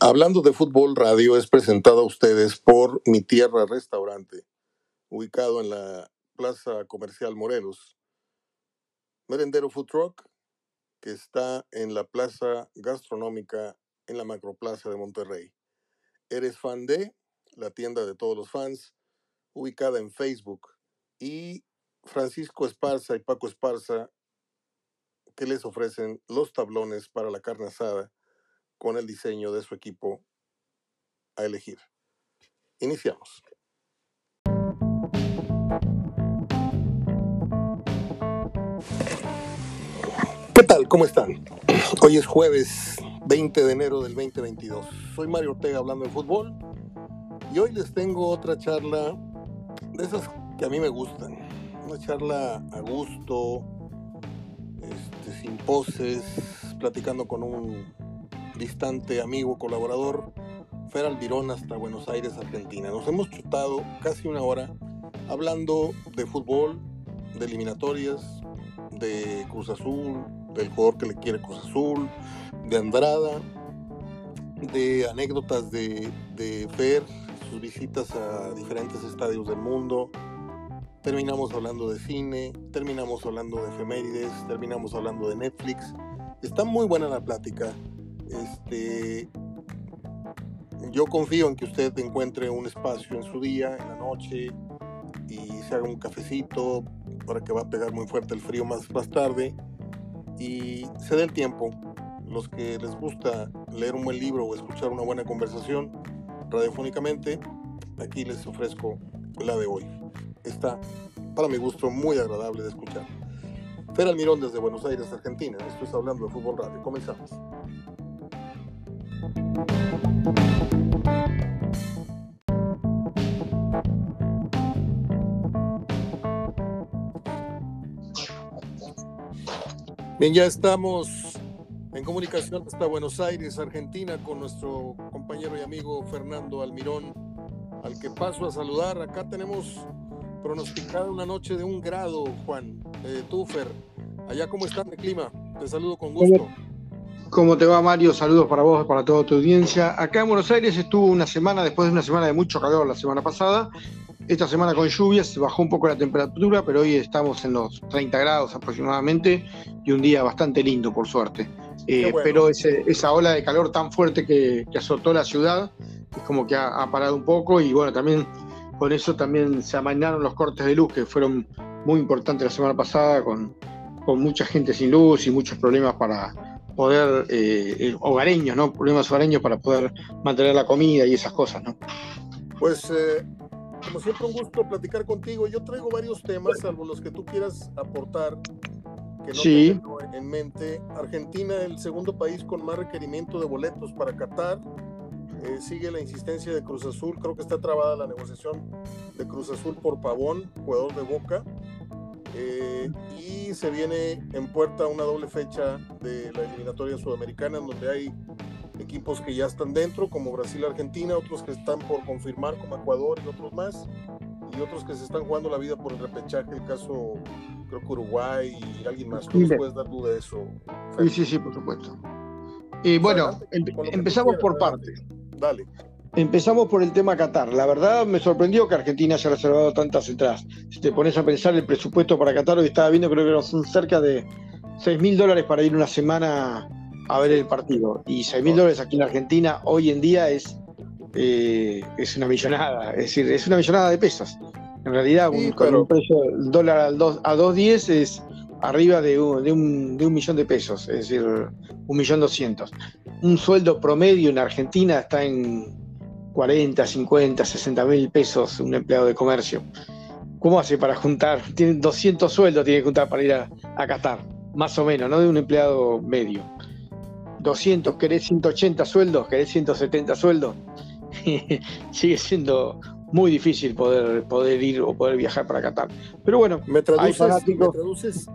Hablando de fútbol, radio es presentado a ustedes por Mi Tierra Restaurante, ubicado en la Plaza Comercial Morelos. Merendero Food Truck, que está en la Plaza Gastronómica en la Macroplaza de Monterrey. Eres fan de la tienda de todos los fans, ubicada en Facebook. Y Francisco Esparza y Paco Esparza, que les ofrecen los tablones para la carne asada con el diseño de su equipo a elegir. Iniciamos. ¿Qué tal? ¿Cómo están? Hoy es jueves 20 de enero del 2022. Soy Mario Ortega hablando de fútbol y hoy les tengo otra charla de esas que a mí me gustan. Una charla a gusto, este, sin poses, platicando con un distante amigo, colaborador, Fer Alvirón hasta Buenos Aires, Argentina. Nos hemos chutado casi una hora hablando de fútbol, de eliminatorias, de Cruz Azul, del jugador que le quiere Cruz Azul, de Andrada, de anécdotas de, de Fer, sus visitas a diferentes estadios del mundo. Terminamos hablando de cine, terminamos hablando de efemérides, terminamos hablando de Netflix. Está muy buena la plática. Este, yo confío en que usted encuentre un espacio en su día, en la noche, y se haga un cafecito para que va a pegar muy fuerte el frío más, tarde y se dé el tiempo. Los que les gusta leer un buen libro o escuchar una buena conversación radiofónicamente, aquí les ofrezco la de hoy. Está, para mi gusto, muy agradable de escuchar. Fer Almirón desde Buenos Aires, Argentina. Esto es Hablando de Fútbol Radio. Comenzamos. Bien, ya estamos en comunicación hasta Buenos Aires, Argentina, con nuestro compañero y amigo Fernando Almirón, al que paso a saludar. Acá tenemos pronosticada una noche de un grado, Juan. Eh, tú, Fer, allá cómo está el clima. Te saludo con gusto. ¿Cómo te va, Mario? Saludos para vos, para toda tu audiencia. Acá en Buenos Aires estuvo una semana, después de una semana de mucho calor la semana pasada. Esta semana con lluvias se bajó un poco la temperatura, pero hoy estamos en los 30 grados aproximadamente y un día bastante lindo, por suerte. Eh, bueno. Pero ese- esa ola de calor tan fuerte que, que azotó la ciudad es como que ha, ha parado un poco y bueno, también con eso también se amainaron los cortes de luz que fueron muy importantes la semana pasada con, con mucha gente sin luz y muchos problemas para poder, eh, eh, hogareños, ¿no? Problemas hogareños para poder mantener la comida y esas cosas, ¿no? Pues, eh, como siempre, un gusto platicar contigo. Yo traigo varios temas, salvo los que tú quieras aportar, que no Sí. tengo en mente. Argentina, el segundo país con más requerimiento de boletos para Qatar. Eh, sigue la insistencia de Cruz Azul. Creo que está trabada la negociación de Cruz Azul por Pavón, jugador de Boca. Eh, y se viene en puerta una doble fecha de la eliminatoria sudamericana, en donde hay equipos que ya están dentro, como Brasil, Argentina, otros que están por confirmar, como Ecuador y otros más, y otros que se están jugando la vida por el repechaje, el caso, creo que Uruguay y alguien más. ¿Tú nos puedes dar duda de eso? Fer? Sí, sí, sí, por supuesto. Y bueno, Adelante, empe- tú empezamos por partes. Dale. Empezamos por el tema Qatar. La verdad me sorprendió que Argentina haya reservado tantas entradas. Si te pones a pensar el presupuesto para Qatar, hoy estaba viendo, creo que son cerca de 6 mil dólares para ir una semana a ver el partido. Y 6 mil dólares aquí en Argentina hoy en día es, eh, es una millonada. Es decir, es una millonada de pesos. En realidad, un- con un precio del dólar a 2.10 es arriba de un, de, un, de un millón de pesos. Es decir, un millón doscientos. Un sueldo promedio en Argentina está en 40, 50, 60 mil pesos un empleado de comercio. ¿Cómo hace para juntar? Tiene 200 sueldos, tiene que juntar para ir a, a Qatar, más o menos, no de un empleado medio. 200, querés 180 sueldos, querés 170 sueldos. Sigue siendo muy difícil poder, poder ir o poder viajar para Qatar. Pero bueno, ¿Me traduces, me traduces,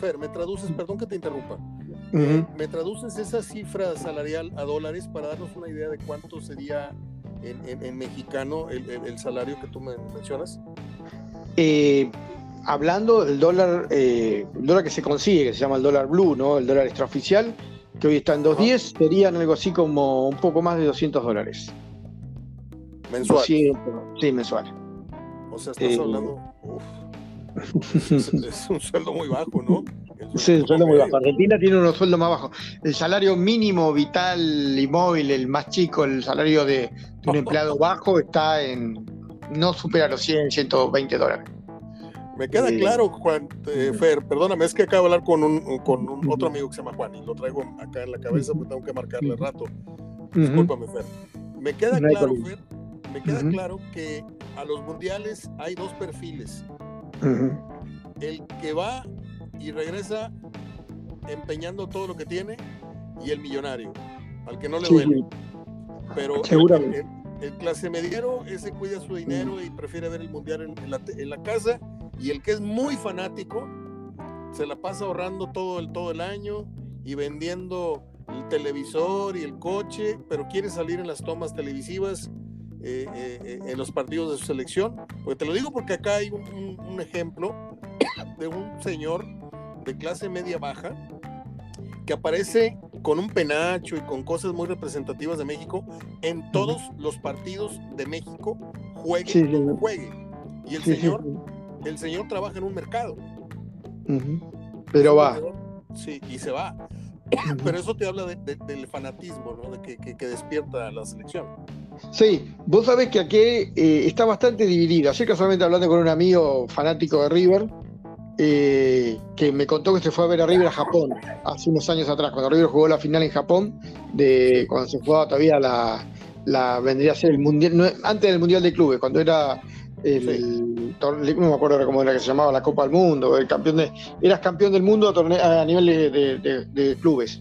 Fer, me traduces, perdón que te interrumpa, ujú. ¿me traduces esa cifra salarial a dólares para darnos una idea de cuánto sería en, en- en mexicano el, el- el salario que tú me mencionas? Eh, hablando del dólar, eh, el dólar que se consigue, que se llama el dólar blue, ¿no? El dólar extraoficial, que hoy está en 210, serían algo así como un poco más de 200 dólares. Mensual. Sí, mensual. O sea, estás hablando. Es, un sueldo muy bajo, ¿no? Sí, un sueldo muy bajo. Argentina tiene unos sueldos más bajos. El salario mínimo vital y móvil, el más chico, el salario de, un empleado bajo, está en. no supera los 100, 120 dólares. Me queda claro, Juan, eh, Fer, perdóname, es que acabo de hablar con un, con un otro amigo que se llama Juan y lo traigo acá en la cabeza porque tengo que marcarle rato. Discúlpame, Fer. Me queda claro, Fer, me queda claro que a los mundiales hay dos perfiles. El que va y regresa empeñando todo lo que tiene y el millonario, al que no le duele. Pero el, el, clase mediero, ese cuida su dinero y prefiere ver el mundial en, la, en la casa y el que es muy fanático se la pasa ahorrando todo el, todo el año y vendiendo el televisor y el coche, pero quiere salir en las tomas televisivas eh, eh, eh, en los partidos de su selección. Porque te lo digo porque acá hay un, un, ejemplo de un señor de clase media baja que aparece con un penacho y con cosas muy representativas de México en todos los partidos de México, juegue, juegue. Y el señor el señor trabaja en un mercado. Pero va. Sí, y se va. Pero eso te habla del fanatismo, ¿no? De que, despierta la selección. Sí, vos sabés que aquí eh, está bastante dividido. Ayer casualmente hablando con un amigo fanático de River, eh, que me contó que se fue a ver a River a Japón hace unos años atrás, cuando River jugó la final en Japón, de cuando se jugaba todavía la, la vendría a ser el mundial, antes del mundial de clubes, cuando era el, no me acuerdo cómo era que se llamaba la Copa del Mundo, el campeón de, eras campeón del mundo a, nivel de, clubes.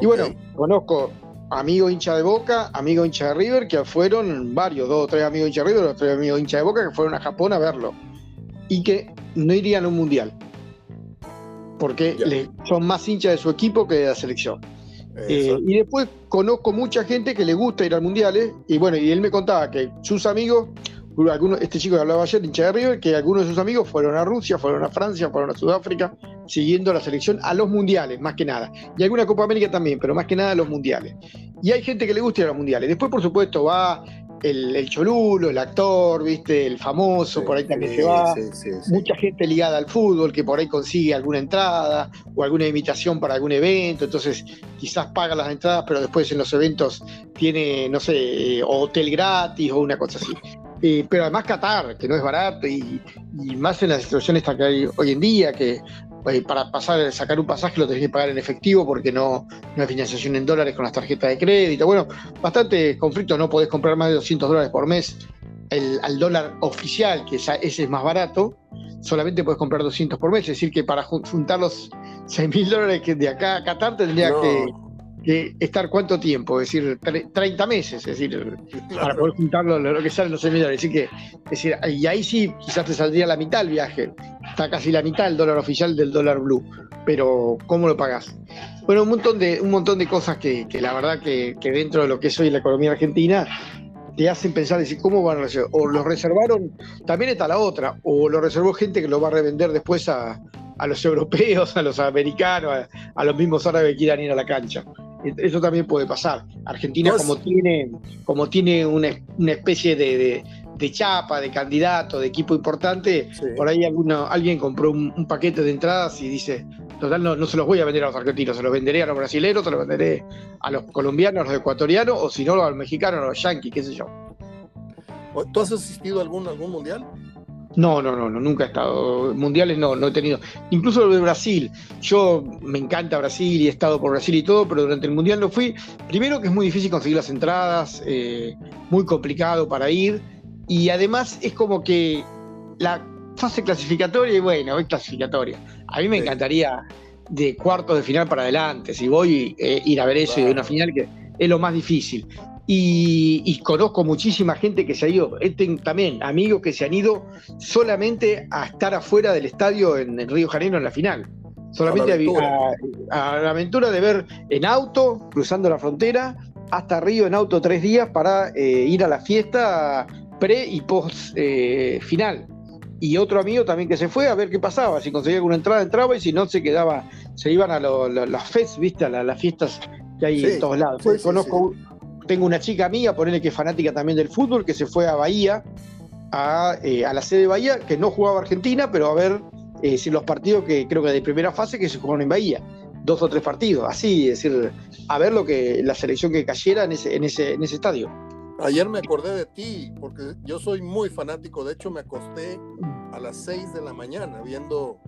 Y bueno, conozco amigos hincha de Boca, amigos hincha de River, que fueron varios, dos o tres amigos hincha de River, dos o tres amigos hincha de Boca, que fueron a Japón a verlo. Y que no irían a un mundial. Porque son más hinchas de su equipo que de la selección. Eh, y después conozco mucha gente que le gusta ir al mundiales. Y bueno, y él me contaba que sus amigos este chico que hablaba ayer, hincha de River, que algunos de sus amigos fueron a Rusia, fueron a Francia, fueron a Sudáfrica, siguiendo la selección a los mundiales, más que nada. Y alguna Copa América también, pero más que nada a los mundiales. Y hay gente que le gusta ir a los mundiales. Después, por supuesto, va el, cholulo, el actor, viste, el famoso, por ahí también se va. Mucha gente ligada al fútbol que por ahí consigue alguna entrada o alguna invitación para algún evento, entonces quizás paga las entradas, pero después en los eventos tiene, no sé, eh, hotel gratis o una cosa así. Eh, pero además Qatar, que no es barato, y, más en la situación esta que hay hoy en día, que eh, para pasar, sacar un pasaje lo tenés que pagar en efectivo porque no, no hay financiación en dólares con las tarjetas de crédito. Bueno, bastante conflicto, no podés comprar más de 200 dólares por mes el, al dólar oficial, que ese es más barato, solamente puedes comprar 200 por mes, es decir, que para juntar los 6 mil dólares que de acá a Qatar tendría que que estar cuánto tiempo, es decir, 30 meses, es decir, para poder juntarlo lo que salen los servidores. Así que, es decir, y ahí sí quizás te saldría la mitad el viaje. Está casi la mitad el dólar oficial del dólar blue. Pero, ¿cómo lo pagás? Bueno, un montón de, un montón de cosas que, la verdad que, dentro de lo que es hoy la economía argentina te hacen pensar, decir, ¿cómo van a reservar? O lo reservaron, también está la otra, o lo reservó gente que lo va a revender después a, los europeos, a los americanos, a, los mismos árabes que quieran ir a la cancha. Eso también puede pasar. Argentina, como tiene, como tiene una, especie de, chapa, de candidato, de equipo importante, por ahí alguno, alguien compró un, paquete de entradas y dice, total, no, no se los voy a vender a los argentinos, se los venderé a los brasileños, se los venderé a los colombianos, a los ecuatorianos, o si no, a los mexicanos, a los yanquis, qué sé yo. ¿Tú has asistido a algún, algún mundial? No, no, no, no, nunca he estado. Mundiales no, no he tenido. Incluso lo de Brasil. Yo me encanta Brasil y he estado por Brasil y todo, pero durante el Mundial no fui. Primero que es muy difícil conseguir las entradas, eh, muy complicado para ir. Y además es como que la fase clasificatoria, y bueno, es clasificatoria. A mí me encantaría de cuartos de final para adelante. Si voy, eh, ir a ver eso y de una final que es lo más difícil. Y, conozco muchísima gente que se ha ido, también amigos que se han ido solamente a estar afuera del estadio en Río Janeiro en la final. Solamente a, la aventura de ver en auto, cruzando la frontera, hasta Río en auto tres días para eh, ir a la fiesta pre y post eh, final. y otro amigo también que se fue a ver qué pasaba, si conseguía alguna entrada entraba y si no se quedaba, se iban a las fest, viste, a las fiestas que hay en todos lados. Conozco, tengo una chica mía, ponele que es fanática también del fútbol, que se fue a Bahía, a, eh, a la sede de Bahía, que no jugaba Argentina, pero a ver eh, si los partidos que creo que de primera fase que se jugaron en Bahía, dos o tres partidos, así, es decir, a ver lo que la selección que cayera en ese, en ese, en ese estadio. Ayer me acordé de ti, porque yo soy muy fanático, de hecho me acosté a las 6 de la mañana viendo,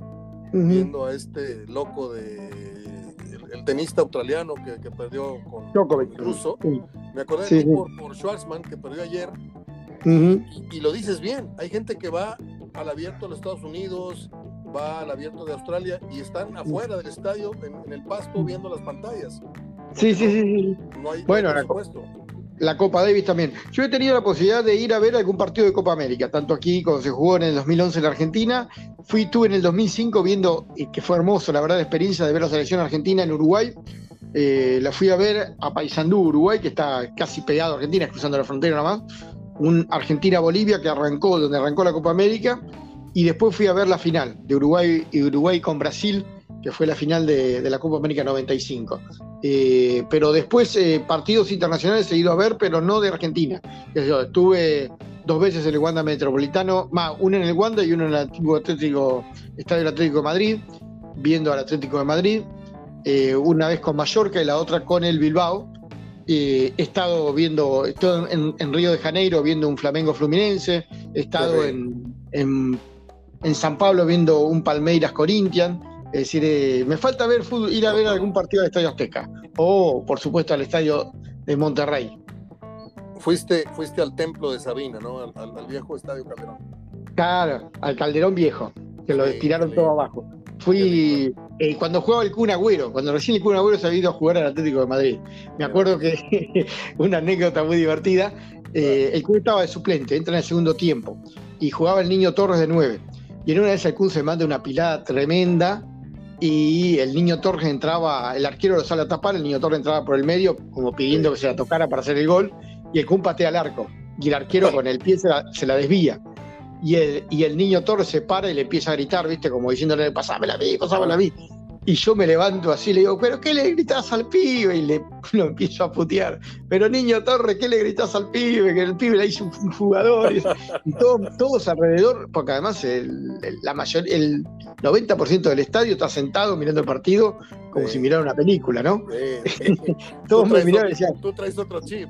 viendo a este loco de el, tenista australiano que, perdió con el ruso. Me acordé de ti por, por, Schwarzman, que perdió ayer. y, lo dices bien, hay gente que va al abierto de los Estados Unidos, va al abierto de Australia y están afuera del estadio, en, el pasto, viendo las pantallas. Sí, sí, sí. No hay, bueno, la Copa Davis también. Yo he tenido la posibilidad de ir a ver algún partido de Copa América, tanto aquí cuando se jugó en el 2011 en Argentina, fui tú en el 2005 viendo, que fue hermoso la verdad la experiencia de ver la selección argentina en Uruguay, eh, la fui a ver a Paysandú, Uruguay, que está casi pegado a Argentina, cruzando la frontera nada más, un Argentina-Bolivia que arrancó, donde arrancó la Copa América, y después fui a ver la final de Uruguay y Uruguay con Brasil, que fue la final de, la Copa América 95. Eh, pero después eh, partidos internacionales he ido a ver, pero no de Argentina. Yo estuve dos veces en el Wanda Metropolitano, más uno en el Wanda y uno en el antiguo Atlético, Estadio del Atlético de Madrid, viendo al Atlético de Madrid, eh, una vez con Mallorca y la otra con el Bilbao. he estado viendo, estoy en, Río de Janeiro viendo un Flamengo Fluminense, he estado en, en, en San Pablo viendo un Palmeiras Corinthians es decir, eh, me falta ver ir a ver algún partido del Estadio Azteca. O, por supuesto, al Estadio de Monterrey. Fuiste, fuiste al templo de Sabina, ¿no? Al, viejo Estadio Calderón. Claro, al Calderón viejo, que lo tiraron todo abajo. Fui eh, cuando jugaba el Kun Agüero, cuando recién el Kun Agüero se había ido a jugar al Atlético de Madrid. Me acuerdo que una anécdota muy divertida. Eh, el Kun estaba de suplente, entra en el segundo tiempo y jugaba el niño Torres de 9. Y en una vez el Kun se manda una pilada tremenda y el niño Torres entraba, el arquero lo sale a tapar, el niño Torres entraba por el medio, como pidiendo que se la tocara para hacer el gol, y el Kun patea al arco, y el arquero con el pie se la, desvía. Y el, y el niño Torres se para y le empieza a gritar, ¿viste? Como diciéndole, pasámela a mí, pasámela a mí. Y yo me levanto así, le digo, ¿pero qué le gritas al pibe? Y le lo empiezo a putear. Pero niño Torres, ¿qué le gritas al pibe? Que el pibe le hizo un jugador. Y todos alrededor, porque además el, la mayor, el 90% del estadio está sentado mirando el partido como si mirara una película, ¿no? todos me miraban y decían. Tú traes otro chip.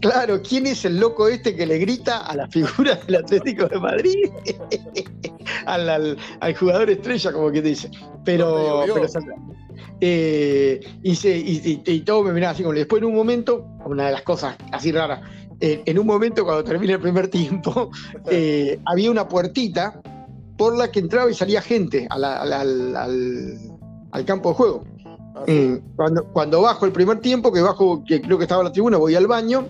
Claro, ¿quién es el loco este que le grita a la figura del Atlético de Madrid? al, jugador estrella, como que dice. Pero, eh, y, todo me miraba así como después en un momento, una de las cosas así raras, eh, en un momento cuando termina el primer tiempo, eh, había una puertita por la que entraba y salía gente al, al, campo de juego. Ah, cuando, cuando bajo el primer tiempo, que bajo, que creo que estaba en la tribuna, voy al baño,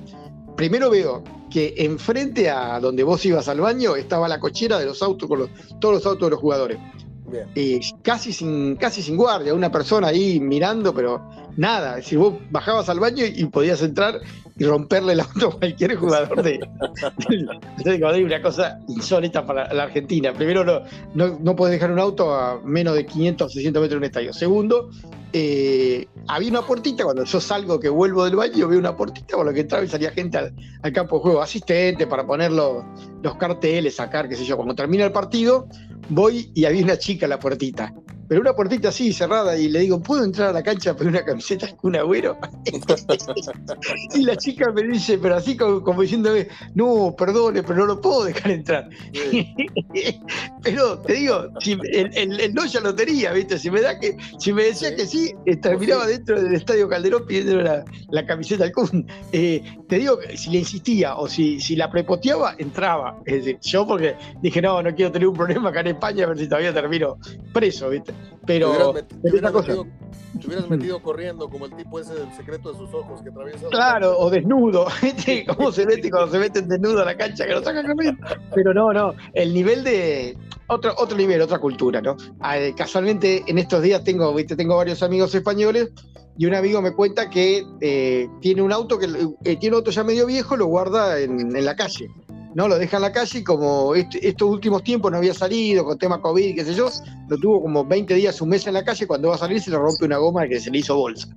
primero veo que enfrente a donde vos ibas al baño estaba la cochera de los autos con todos los autos de los jugadores. Y casi sin, casi sin guardia, una persona ahí mirando, pero nada. Si vos bajabas al baño y, podías entrar y romperle el auto a cualquier jugador de, de, una cosa insólita para la Argentina. Primero, no, no, no podés dejar un auto a menos de 500 o 600 metros de un estadio. Segundo, eh, había una puertita, cuando yo salgo que vuelvo del baño, veo una puertita con la que entraba y salía gente al, campo de juego, asistente para poner los, carteles, sacar, qué sé yo. Cuando termina el partido, voy y había una chica en la puertita pero una puertita así cerrada y le digo, ¿puedo entrar a la cancha por una camiseta con un agüero? y la chica me dice, pero así como, diciéndome, no, perdone, pero no lo puedo dejar entrar. pero te digo, si el, no ya lo tenía, ¿viste? Si me da que, si me decía que sí, terminaba dentro del estadio Calderón pidiendo la, camiseta al Kun. Eh, te digo que si le insistía o si, si la prepoteaba, entraba. Es decir, yo porque dije, no, no quiero tener un problema acá en España, a ver si todavía termino preso, ¿viste? Pero. Te hubieras, metido, te hubieras metido corriendo como el tipo ese del secreto de sus ojos que atraviesa. Claro, o desnudo. ¿Cómo se mete cuando se meten desnudo a la cancha que lo saca corriendo? Pero no, no. El nivel de. Otro, otro nivel, otra cultura, ¿no? Ah, eh, casualmente en estos días tengo, ¿viste? tengo varios amigos españoles y un amigo me cuenta que eh, tiene un auto que eh, tiene un auto ya medio viejo, lo guarda en, en la calle ¿no? Lo deja en la calle y como este, estos últimos tiempos no había salido con tema COVID, qué sé yo, lo tuvo como 20 días, un mes en la calle, cuando va a salir se le rompe una goma que se le hizo bolsa.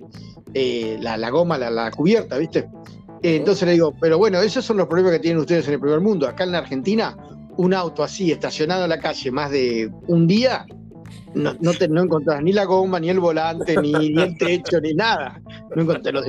Eh, la, goma, la, cubierta, ¿viste? Eh, entonces le digo, pero bueno, esos son los problemas que tienen ustedes en el primer mundo. Acá en la Argentina, un auto así estacionado en la calle más de un día no, no, te, no encontrás ni la goma, ni el volante, ni, el techo, ni nada. No encontré los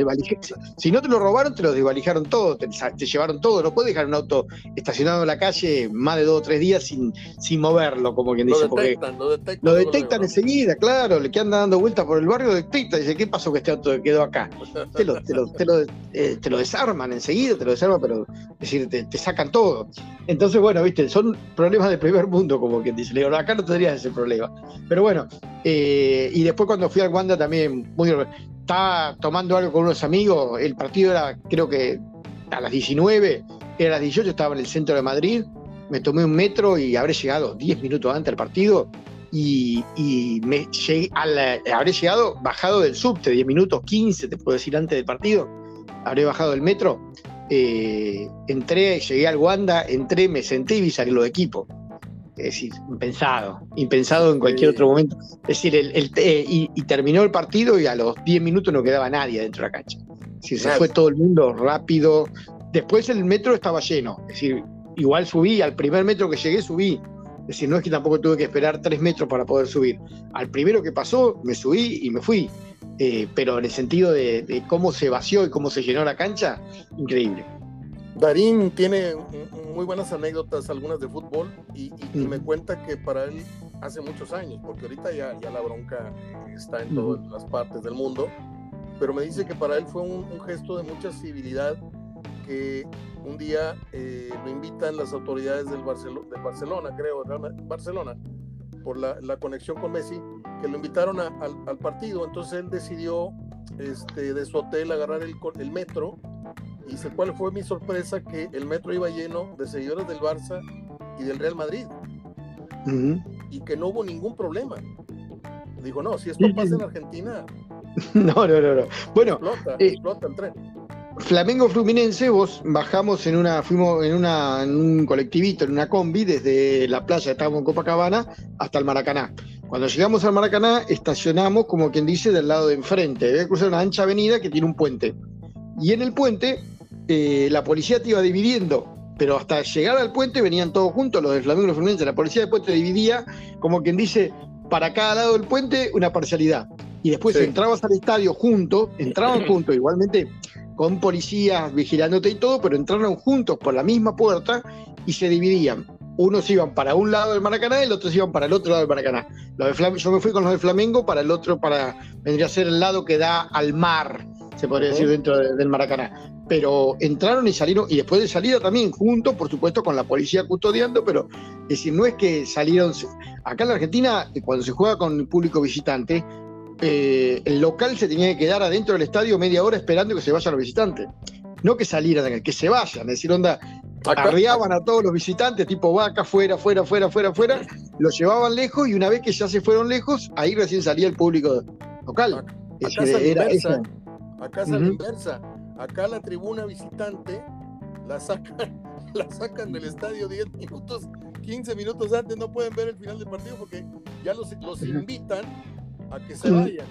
Si no te lo robaron, te lo desvalijaron todo, te, llevaron todo. No puedes dejar un auto estacionado en la calle más de dos o tres días sin, sin moverlo, como quien dice. Lo detectan, lo detectan, lo detectan enseguida, claro. Le que anda dando vueltas por el barrio, detecta. Dice, ¿qué pasó que este auto quedó acá? Te lo, te lo, te lo, eh, te lo desarman enseguida, te lo desarman, pero es decir, te, te, sacan todo. Entonces, bueno, viste, son problemas de primer mundo, como quien dice. Le digo, acá no tendrías ese problema. Pero bueno, eh, y después cuando fui al Wanda también, muy, estaba tomando algo con unos amigos, el partido era creo que a las 19, era a las 18, estaba en el centro de Madrid, me tomé un metro y habré llegado 10 minutos antes del partido y, me habré llegado bajado del subte, 10 minutos, 15 te puedo decir antes del partido, habré bajado del metro, eh, entré, llegué al Wanda, entré, me senté y vi salir los equipos es decir, impensado, impensado en cualquier otro momento. Es decir, el, eh, y, terminó el partido y a los 10 minutos no quedaba nadie dentro de la cancha. Es decir, se fue todo el mundo rápido. Después el metro estaba lleno. Es decir, igual subí, al primer metro que llegué subí. Es decir, no es que tampoco tuve que esperar tres metros para poder subir. Al primero que pasó, me subí y me fui. Eh, pero en el sentido de cómo se vació y cómo se llenó la cancha, increíble. Darín tiene muy buenas anécdotas, algunas de fútbol, y, me cuenta que para él hace muchos años, porque ahorita ya, ya la bronca está en todas las partes del mundo, pero me dice que para él fue un, gesto de mucha civilidad que un día eh, lo invitan las autoridades del, del Barcelona, creo, Barcelona, por la, conexión con Messi, que lo invitaron al, partido, entonces él decidió este, de su hotel agarrar el, el metro y sé cuál fue mi sorpresa que el metro iba lleno de seguidores del Barça y del Real Madrid. Y que no hubo ningún problema. Digo, no, si esto pasa en Argentina. no, no, no, no. Bueno, eh, explota, el tren. Flamengo Fluminense, vos bajamos en una, fuimos en, una, en un colectivito, en una combi, desde la playa, estábamos en Copacabana, hasta el Maracaná. Cuando llegamos al Maracaná, estacionamos, como quien dice, del lado de enfrente. Debe cruzar una ancha avenida que tiene un puente. Y en el puente eh, la policía te iba dividiendo, pero hasta llegar al puente venían todos juntos, los de Flamengo y los Fluminense. La policía después te dividía, como quien dice, para cada lado del puente una parcialidad. Y después entrabas al estadio juntos, entraban juntos, igualmente con policías vigilándote y todo, pero entraron juntos por la misma puerta y se dividían. Unos iban para un lado del Maracaná y los otros iban para el otro lado del Maracaná. Los de yo me fui con los de Flamengo para el otro, para vendría a ser el lado que da al mar, se podría decir, dentro del Maracaná pero entraron y salieron, y después de salida también, juntos, por supuesto, con la policía custodiando, pero es decir, no es que salieron. Acá en la Argentina, cuando se juega con el público visitante, eh, el local se tenía que quedar adentro del estadio media hora esperando que se vayan los visitantes. No que salieran, que se vayan. Es decir, onda, arriaban a todos los visitantes, tipo vaca, fuera, fuera, fuera, fuera, fuera, los llevaban lejos y una vez que ya se fueron lejos, ahí recién salía el público local. Acá, era inversa. Acá es la inversa Acá la tribuna visitante la sacan, la sacan del estadio 10 minutos, 15 minutos antes, no pueden ver el final del partido porque ya los, los invitan a que se vayan.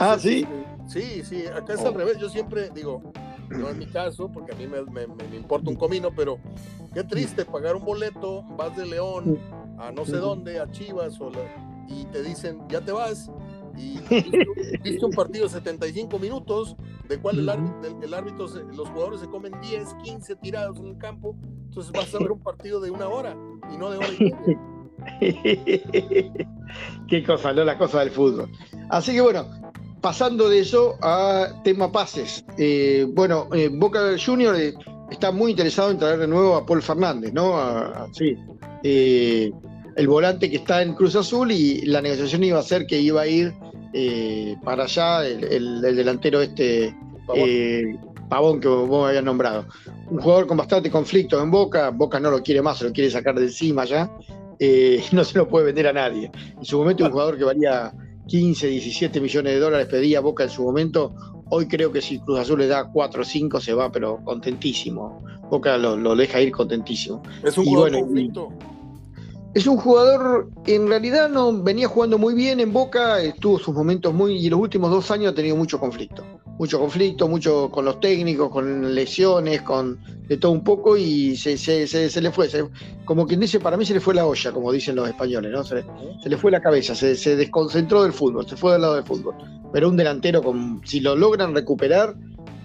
ah, sí. Sí, sí, acá es al oh. revés. Yo siempre digo, no es mi caso, porque a mí me, me, importa un comino, pero qué triste pagar un boleto, vas de León a no sé dónde, a Chivas, o y te dicen, ya te vas, y viste, un partido de 75 minutos, de cual el, árbitro, los jugadores se comen 10, 15 tirados en el campo, entonces vas a ver un partido de una hora y no de hora y media. Qué cosa, no la cosa del fútbol. Así que bueno, pasando de eso a tema pases. Eh, bueno, eh, Boca Junior eh, está muy interesado en traer de nuevo a Paul Fernández, ¿no? sí. el volante que está en Cruz Azul y la negociación iba a ser que iba a ir eh, para allá el, delantero este Pavón. que vos habías nombrado. Un jugador con bastante conflicto en Boca, Boca no lo quiere más, se lo quiere sacar de encima ya, eh, no se lo puede vender a nadie. En su momento un jugador que valía 15, 17 millones de dólares pedía Boca en su momento, Hoy creo que si Cruz Azul le da 4 o 5 se va, pero contentísimo. Boca lo, deja ir contentísimo. Es un jugador es un jugador en realidad no venía jugando muy bien en Boca, tuvo sus momentos muy y los últimos dos años ha tenido mucho conflicto, mucho conflicto, mucho con los técnicos, con lesiones, con de todo un poco y se, se, le fue, como quien dice, para mí se le fue la olla, como dicen los españoles, ¿no? Se, le fue la cabeza, se, desconcentró del fútbol, se fue del lado del fútbol. Pero un delantero, si lo logran recuperar,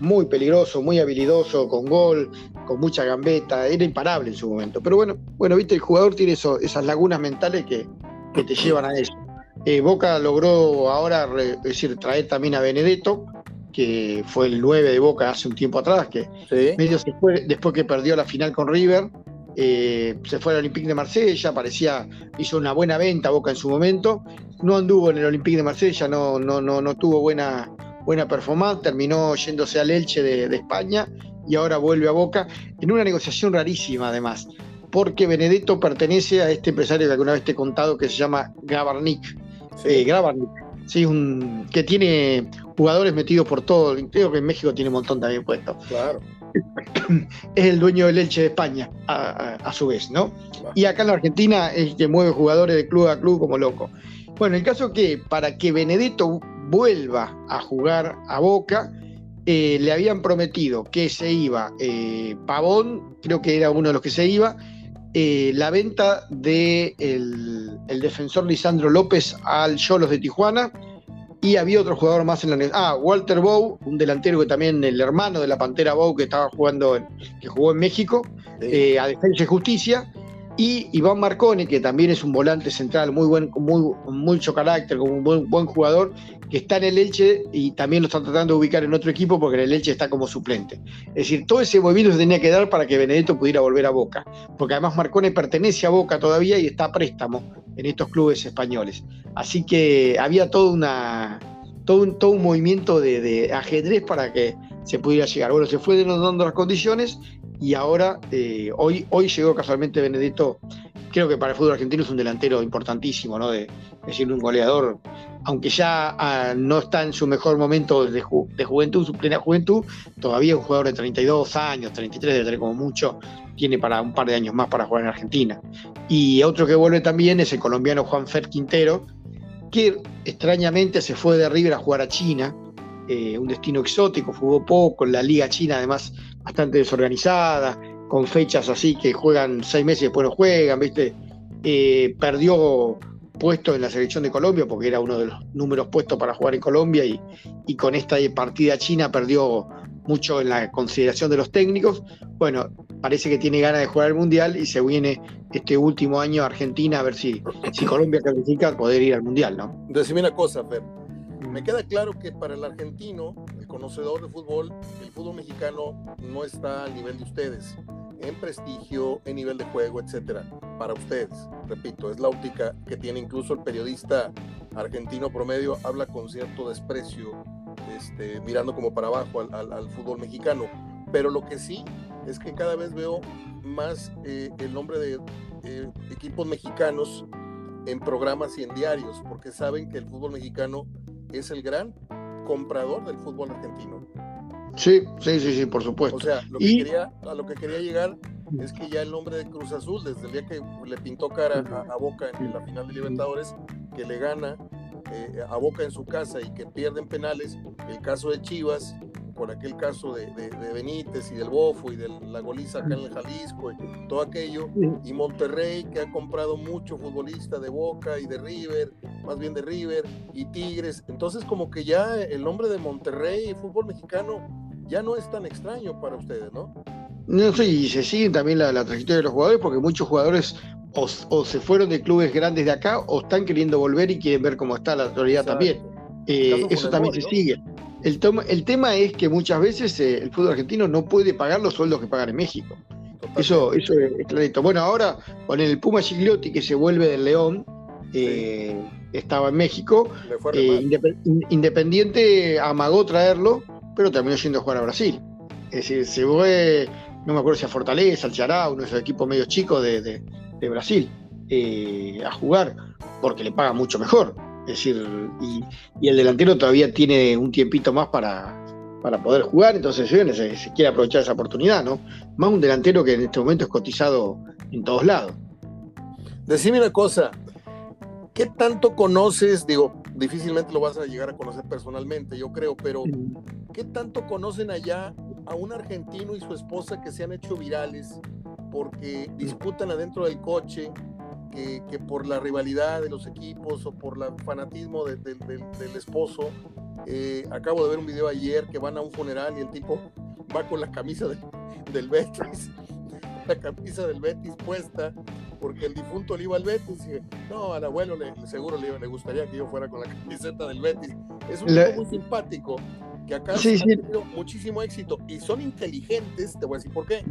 muy peligroso, muy habilidoso, con gol, con mucha gambeta, era imparable en su momento. Pero bueno, bueno, viste, el jugador tiene eso, esas lagunas mentales que, te llevan a eso. Eh, Boca logró ahora decir, traer también a Benedetto, que fue el 9 de Boca hace un tiempo atrás, que medio se fue, después que perdió la final con River, eh, se fue al Olympique de Marsella, parecía, hizo una buena venta Boca en su momento, no anduvo en el Olympique de Marsella, no, no, no, no tuvo buena, buena performance, terminó yéndose al Elche de, España y ahora vuelve a Boca en una negociación rarísima además, porque Benedetto pertenece a este empresario que alguna vez te he contado que se llama Gabarnik, sí. Eh, sí, un, que tiene jugadores metidos por todo, creo que en México tiene un montón también puestos. Claro. Es el dueño del Elche de España, a, su vez, ¿no? Y acá en la Argentina es que mueve jugadores de club a club como loco. Bueno, el caso que para que Benedetto vuelva a jugar a Boca, eh, le habían prometido que se iba eh, Pavón, creo que era uno de los que se iba, eh, la venta del de el defensor Lisandro López al Cholos de Tijuana, y había otro jugador más en la Ah, Walter Bow, un delantero que también el hermano de la Pantera Bow que estaba jugando, que jugó en México, a Defensa y Justicia y Iván Marcone, que también es un volante central muy buen, muy, mucho carácter, como un buen, buen, jugador, que está en el Elche y también lo están tratando de ubicar en otro equipo porque en el Elche está como suplente. Es decir, todo ese movimiento se tenía que dar para que Benedetto pudiera volver a Boca, porque además Marcone pertenece a Boca todavía y está a préstamo en estos clubes españoles. Así que había una, todo, un, todo un movimiento de, de ajedrez para que se pudiera llegar. Bueno, se fue dando las condiciones y ahora, eh, hoy, hoy llegó casualmente Benedetto, creo que para el fútbol argentino es un delantero importantísimo, ¿no? De, decir, un goleador, aunque ya ah, no está en su mejor momento de, juventud, su plena juventud, todavía es un jugador de 32 años, 33 de tener como mucho, tiene para un par de años más para jugar en Argentina. Y otro que vuelve también es el colombiano Juan Fer Quintero, que extrañamente se fue de River a jugar a China, eh, un destino exótico, jugó poco, la liga china además bastante desorganizada, con fechas así que juegan seis meses y después no juegan, ¿viste? Eh, perdió puesto en la selección de Colombia porque era uno de los números puestos para jugar en Colombia y, y con esta partida china perdió mucho en la consideración de los técnicos. Bueno, parece que tiene ganas de jugar el Mundial y se viene este último año a Argentina a ver si, si Colombia califica poder ir al Mundial, ¿no? Decime una cosa, Fer me queda claro que para el argentino, el conocedor de fútbol, el fútbol mexicano no está al nivel de ustedes, en prestigio, en nivel de juego, etcétera. Para ustedes, repito, es la óptica que tiene incluso el periodista argentino promedio, habla con cierto desprecio, este, mirando como para abajo al, fútbol mexicano. Pero lo que sí es que cada vez veo más eh, el nombre de eh, equipos mexicanos en programas y en diarios, porque saben que el fútbol mexicano es el gran comprador del fútbol argentino. Sí, sí, sí, sí, por supuesto. O sea, lo que quería, a lo que quería llegar es que ya el nombre de Cruz Azul, desde el día que le pintó cara a, Boca en, la final de Libertadores, que le gana eh, a Boca en su casa y que pierden penales, el caso de Chivas, por aquel caso de, Benítez y del Bofo y de la goliza acá en el Jalisco y todo aquello, y Monterrey que ha comprado mucho futbolista de Boca y de River, más bien de River y Tigres, entonces como que ya el nombre de Monterrey y fútbol mexicano ya no es tan extraño para ustedes, ¿no? No sé, y se sigue también la, trayectoria de los jugadores porque muchos jugadores o, se fueron de clubes grandes de acá o están queriendo volver y quieren ver cómo está la actualidad también. Eh, eso también se sigue. El, el, tema es que muchas veces eh, el fútbol argentino no puede pagar los sueldos que pagan en México. Eso, eso es clarito. Bueno, ahora con el Puma Gigliotti que se vuelve del León, eh, estaba en México. Eh, Independiente amagó traerlo, pero terminó yendo a jugar a Brasil. Es decir, se fue, no me acuerdo si a Fortaleza, al Chará, uno de esos equipos medio chicos de, de Brasil, a jugar, porque le paga mucho mejor. Es decir, y, el delantero todavía tiene un tiempito más para, para poder jugar, entonces se, se, quiere aprovechar esa oportunidad, ¿no? Más un delantero que en este momento es cotizado en todos lados. Decime una cosa, ¿qué tanto conoces? Digo, difícilmente lo vas a llegar a conocer personalmente, yo creo, pero ¿qué tanto conocen allá a un argentino y su esposa que se han hecho virales porque disputan adentro del coche, que, que por la rivalidad de los equipos o por el fanatismo del esposo? Eh, acabo de ver un video ayer que van a un funeral y el tipo va con la camisa del Betis, la camisa del Betis puesta, porque el difunto le iba al Betis. Y no, al abuelo le, seguro le, le, gustaría que yo fuera con la camiseta del Betis. Es un tipo muy simpático que acá sí, ha tenido muchísimo éxito y son inteligentes, te voy a decir por qué,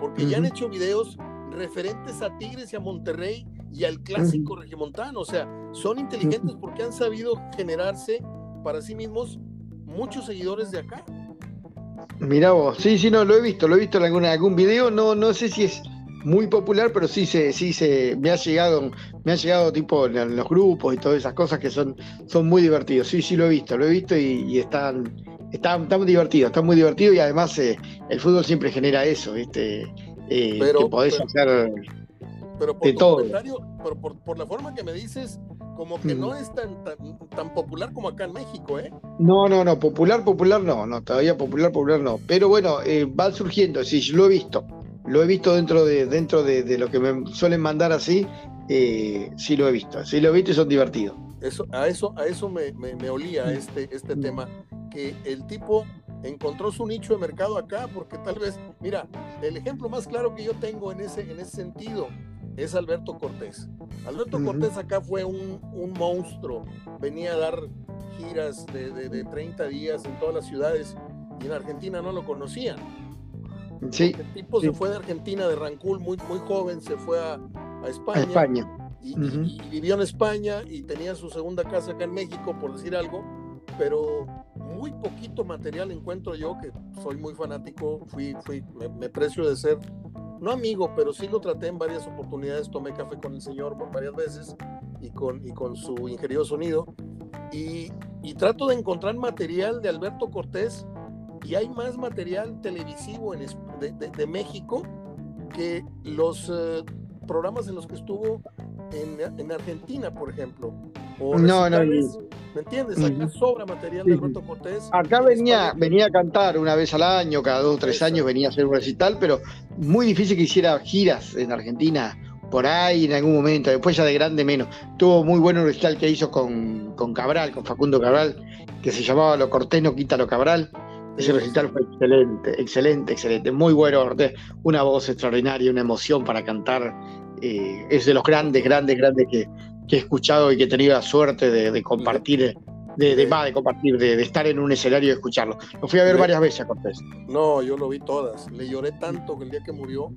porque ya han hecho videos referentes a Tigres y a Monterrey y al clásico regimontano, o sea, son inteligentes porque han sabido generarse para sí mismos muchos seguidores de acá. Mira vos, sí, sí, no, lo he visto, lo he visto en alguna, algún video, no, no sé si es muy popular, pero sí se, sí se, me ha llegado, me ha llegado tipo en los grupos y todas esas cosas que son, son muy divertidos. Sí, sí lo he visto, lo he visto y, están, están, están, divertidos, están muy divertidos y además eh, el fútbol siempre genera eso, ¿viste? Eh, que podés hacer pero por todo. pero por, por, la forma que me dices, como que no es tan, tan, popular como acá en México, ¿eh? No, no, no, popular, popular no, no, todavía popular, popular no. Pero bueno, eh, va surgiendo, sí, lo he visto. Lo he visto dentro de, dentro de, lo que me suelen mandar así, eh, sí lo he visto, sí lo he visto y son divertidos. Eso, a eso, a eso me, me, olía este, este tema, que el tipo encontró su nicho de mercado acá, porque tal vez, mira, el ejemplo más claro que yo tengo en ese, en ese sentido es Alberto Cortés. Alberto Cortés acá fue un, monstruo, venía a dar giras de, de, 30 días en todas las ciudades y en Argentina no lo conocían. Sí, el tipo se fue de Argentina, de Rancul, muy, muy joven, se fue a, España. España. Y, vivió en España y tenía su segunda casa acá en México, por decir algo, pero muy poquito material encuentro yo, que soy muy fanático, fui, fui, me precio de ser no amigo, pero sí lo traté en varias oportunidades, tomé café con el señor varias veces y con, y con su ingenioso sonido. Y, y, trato de encontrar material de Alberto Cortés y hay más material televisivo en, de, de, México que los eh, programas en los que estuvo en, en Argentina, por ejemplo. no, no, ¿Me entiendes? Acá sobra material de Alberto Cortés. Acá venía, venía a cantar una vez al año, cada dos o tres años venía a hacer un recital, pero muy difícil que hiciera giras en Argentina por ahí en algún momento, después ya de grande menos. Tuvo muy buen recital que hizo con, con Cabral, con Facundo Cabral, que se llamaba Lo Cortés no quita lo Cabral. Ese recital fue excelente, excelente, excelente. Muy bueno, una voz extraordinaria, una emoción para cantar. Eh, es de los grandes, grandes, grandes que, que he escuchado y que he tenido la suerte de, compartir, de, de, de compartir, de, estar en un escenario y escucharlo. Lo fui a ver varias veces a Cortés. No, yo lo vi todas. Le lloré tanto que el día que murió,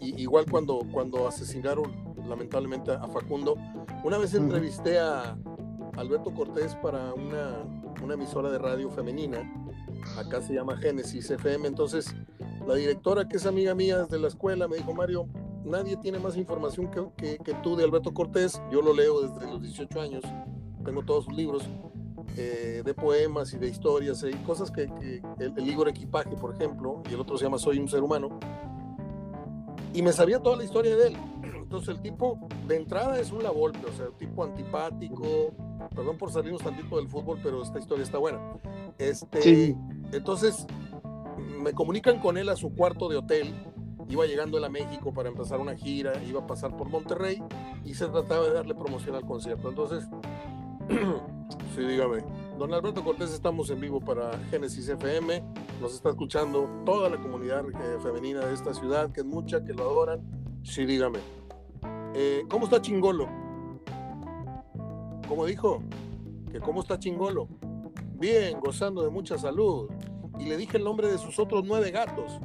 igual cuando, cuando asesinaron lamentablemente a Facundo. Una vez entrevisté a Alberto Cortés para una, una emisora de radio femenina. Acá se llama Génesis FM. Entonces, la directora, que es amiga mía desde la escuela, me dijo, Mario, nadie tiene más información que, que, tú de Alberto Cortés. Yo lo leo desde los 18 años, tengo todos sus libros eh, de poemas y de historias y cosas que, el, el, Igor Equipaje, por ejemplo, y el otro se llama Soy un ser humano. Y me sabía toda la historia de él. Entonces el tipo de entrada es un La Volpe, o sea, un tipo antipático. Perdón por salirnos tantito del fútbol, pero esta historia está buena. Este, Entonces me comunican con él a su cuarto de hotel iba llegando él a México para empezar una gira, iba a pasar por Monterrey y se trataba de darle promoción al concierto. Entonces, sí, dígame, don Alberto Cortés, estamos en vivo para Génesis FM, nos está escuchando toda la comunidad eh, femenina de esta ciudad, que es mucha, que lo adoran. Sí, dígame. Eh, ¿Cómo está Chingolo? ¿Cómo dijo? ¿Que cómo está Chingolo? Bien, gozando de mucha salud. Y le dije el nombre de sus otros nueve gatos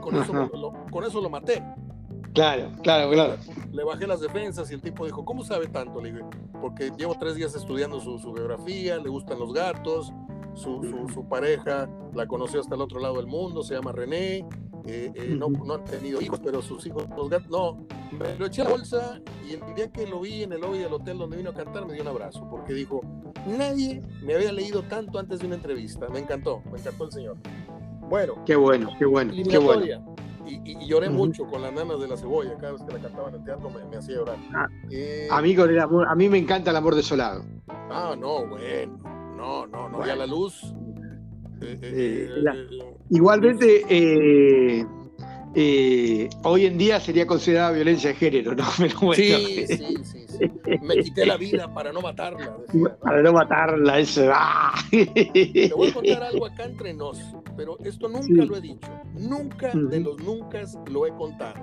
con eso, lo, con eso lo maté. Claro, claro, claro. Le bajé las defensas y el tipo dijo, ¿cómo sabe tanto? Le dije, porque llevo tres días estudiando su, biografía, le gustan los gatos, su, su, pareja la conoció hasta el otro lado del mundo, se llama René, eh, eh, no, no, han tenido hijos, pero sus hijos, los gatos, no, me lo eché a la bolsa y el día que lo vi en el lobby del hotel donde vino a cantar me dio un abrazo, porque dijo, nadie me había leído tanto antes de una entrevista, me encantó, me encantó el señor. Bueno. Qué bueno, qué bueno, qué bueno. Y, lloré mucho con las nanas de la cebolla, cada vez que la cantaban en el teatro me, hacía llorar. Ah, eh, a, mí el amor, a mí me encanta el amor desolado. Ah, no, bueno, no, no, no, ya la luz. Eh, eh, igualmente, hoy en día sería considerada violencia de género, ¿no? sí, sí, sí, sí, Me quité la vida para no matarla. Para no matarla, eso. ¡ah! Te voy a contar algo acá entre nos pero esto nunca lo he dicho, nunca de los nunca lo he contado.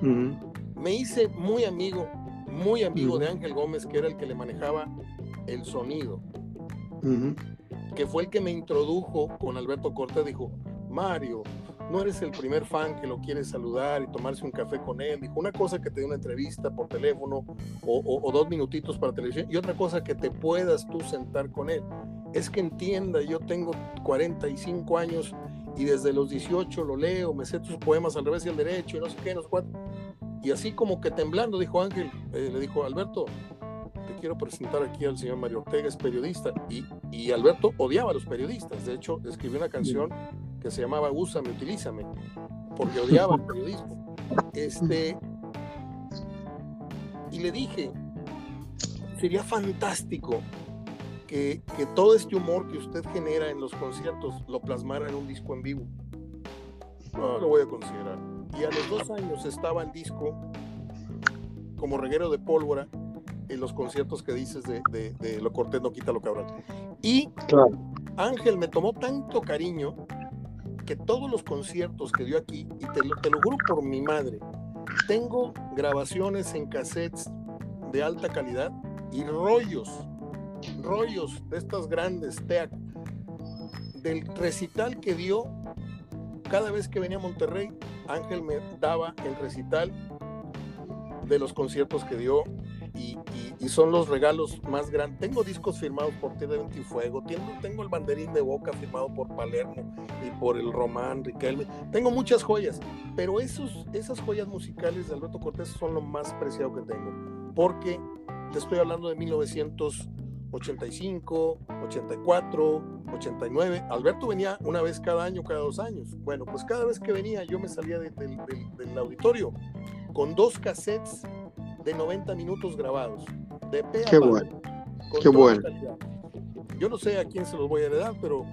Me hice muy amigo, muy amigo de Ángel Gómez, que era el que le manejaba el sonido, que fue el que me introdujo con Alberto Cortés, dijo, Mario, no eres el primer fan que lo quiere saludar y tomarse un café con él. Dijo, una cosa que te dé una entrevista por teléfono o, o, dos minutitos para televisión y otra cosa que te puedas tú sentar con él es que entienda, yo tengo 45 años y desde los 18 lo leo, me sé tus poemas al revés y al derecho y no sé qué, no sé cuánto. Y así como que temblando, dijo Ángel, eh, le dijo, Alberto, te quiero presentar aquí al señor Mario Ortega, es periodista. Y, y, Alberto odiaba a los periodistas, de hecho escribió una canción que se llamaba Úsame, utilízame, porque odiaba el periodismo. Este, y le dije, sería fantástico que, todo este humor que usted genera en los conciertos lo plasmara en un disco en vivo. No lo voy a considerar. Y a los dos años estaba el disco como reguero de pólvora en los conciertos que dices de, de, Lo Cortés no quita lo cabrón. Y Ángel me tomó tanto cariño que todos los conciertos que dio aquí, y te lo, te lo juro por mi madre, tengo grabaciones en cassettes de alta calidad y rollos rollos de estas grandes TEAC del recital que dio cada vez que venía a Monterrey, Ángel me daba el recital de los conciertos que dio y, son los regalos más grandes. Tengo discos firmados por Tierra y Fuego, tengo, tengo el banderín de Boca firmado por Palermo y por el Román Riquelme. Tengo muchas joyas, pero esos, esas joyas musicales de Alberto Cortés son lo más preciado que tengo, porque te estoy hablando de 1900. 85, 84, 89. Alberto venía una vez cada año, cada dos años. Bueno, pues cada vez que venía yo me salía del auditorio con dos cassettes de 90 minutos grabados. De pe Qué bueno. Qué bueno. Yo no sé a quién se los voy a heredar, pero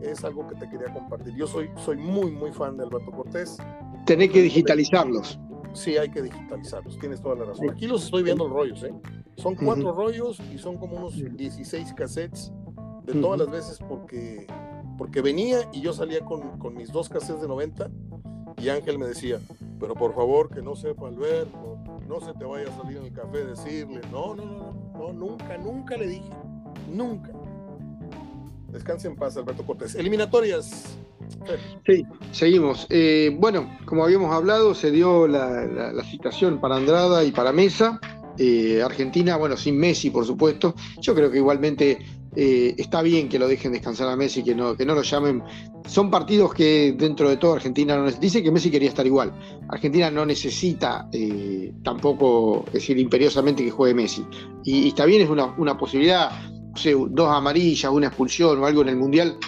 es algo que te quería compartir. Yo soy, soy muy, muy fan de Alberto Cortés. Tenés que digitalizarlos. Sí, hay que digitalizarlos, tienes toda la razón. Aquí los estoy viendo los rollos, ¿eh? Son cuatro rollos y son como unos 16 cassettes de todas las veces porque, porque venía y yo salía con, con, mis dos cassettes de 90 y Ángel me decía, pero por favor que no sepa Alberto, no se te vaya a salir en el café decirle, no, no, no, no, nunca, nunca le dije, nunca. Descanse en paz, Alberto Cortés. Eliminatorias. Sí, seguimos. Eh, bueno, como habíamos hablado, se dio la, citación para Andrada y para Mesa. Eh, Argentina, bueno, sin Messi, por supuesto. Yo creo que igualmente eh, está bien que lo dejen descansar a Messi, que no, que no lo llamen. Son partidos que dentro de todo Argentina no dice que Messi quería estar igual. Argentina no necesita tampoco decir imperiosamente que juegue Messi. Y, está bien, es una, una posibilidad, no sé, dos amarillas, una expulsión o algo en el Mundial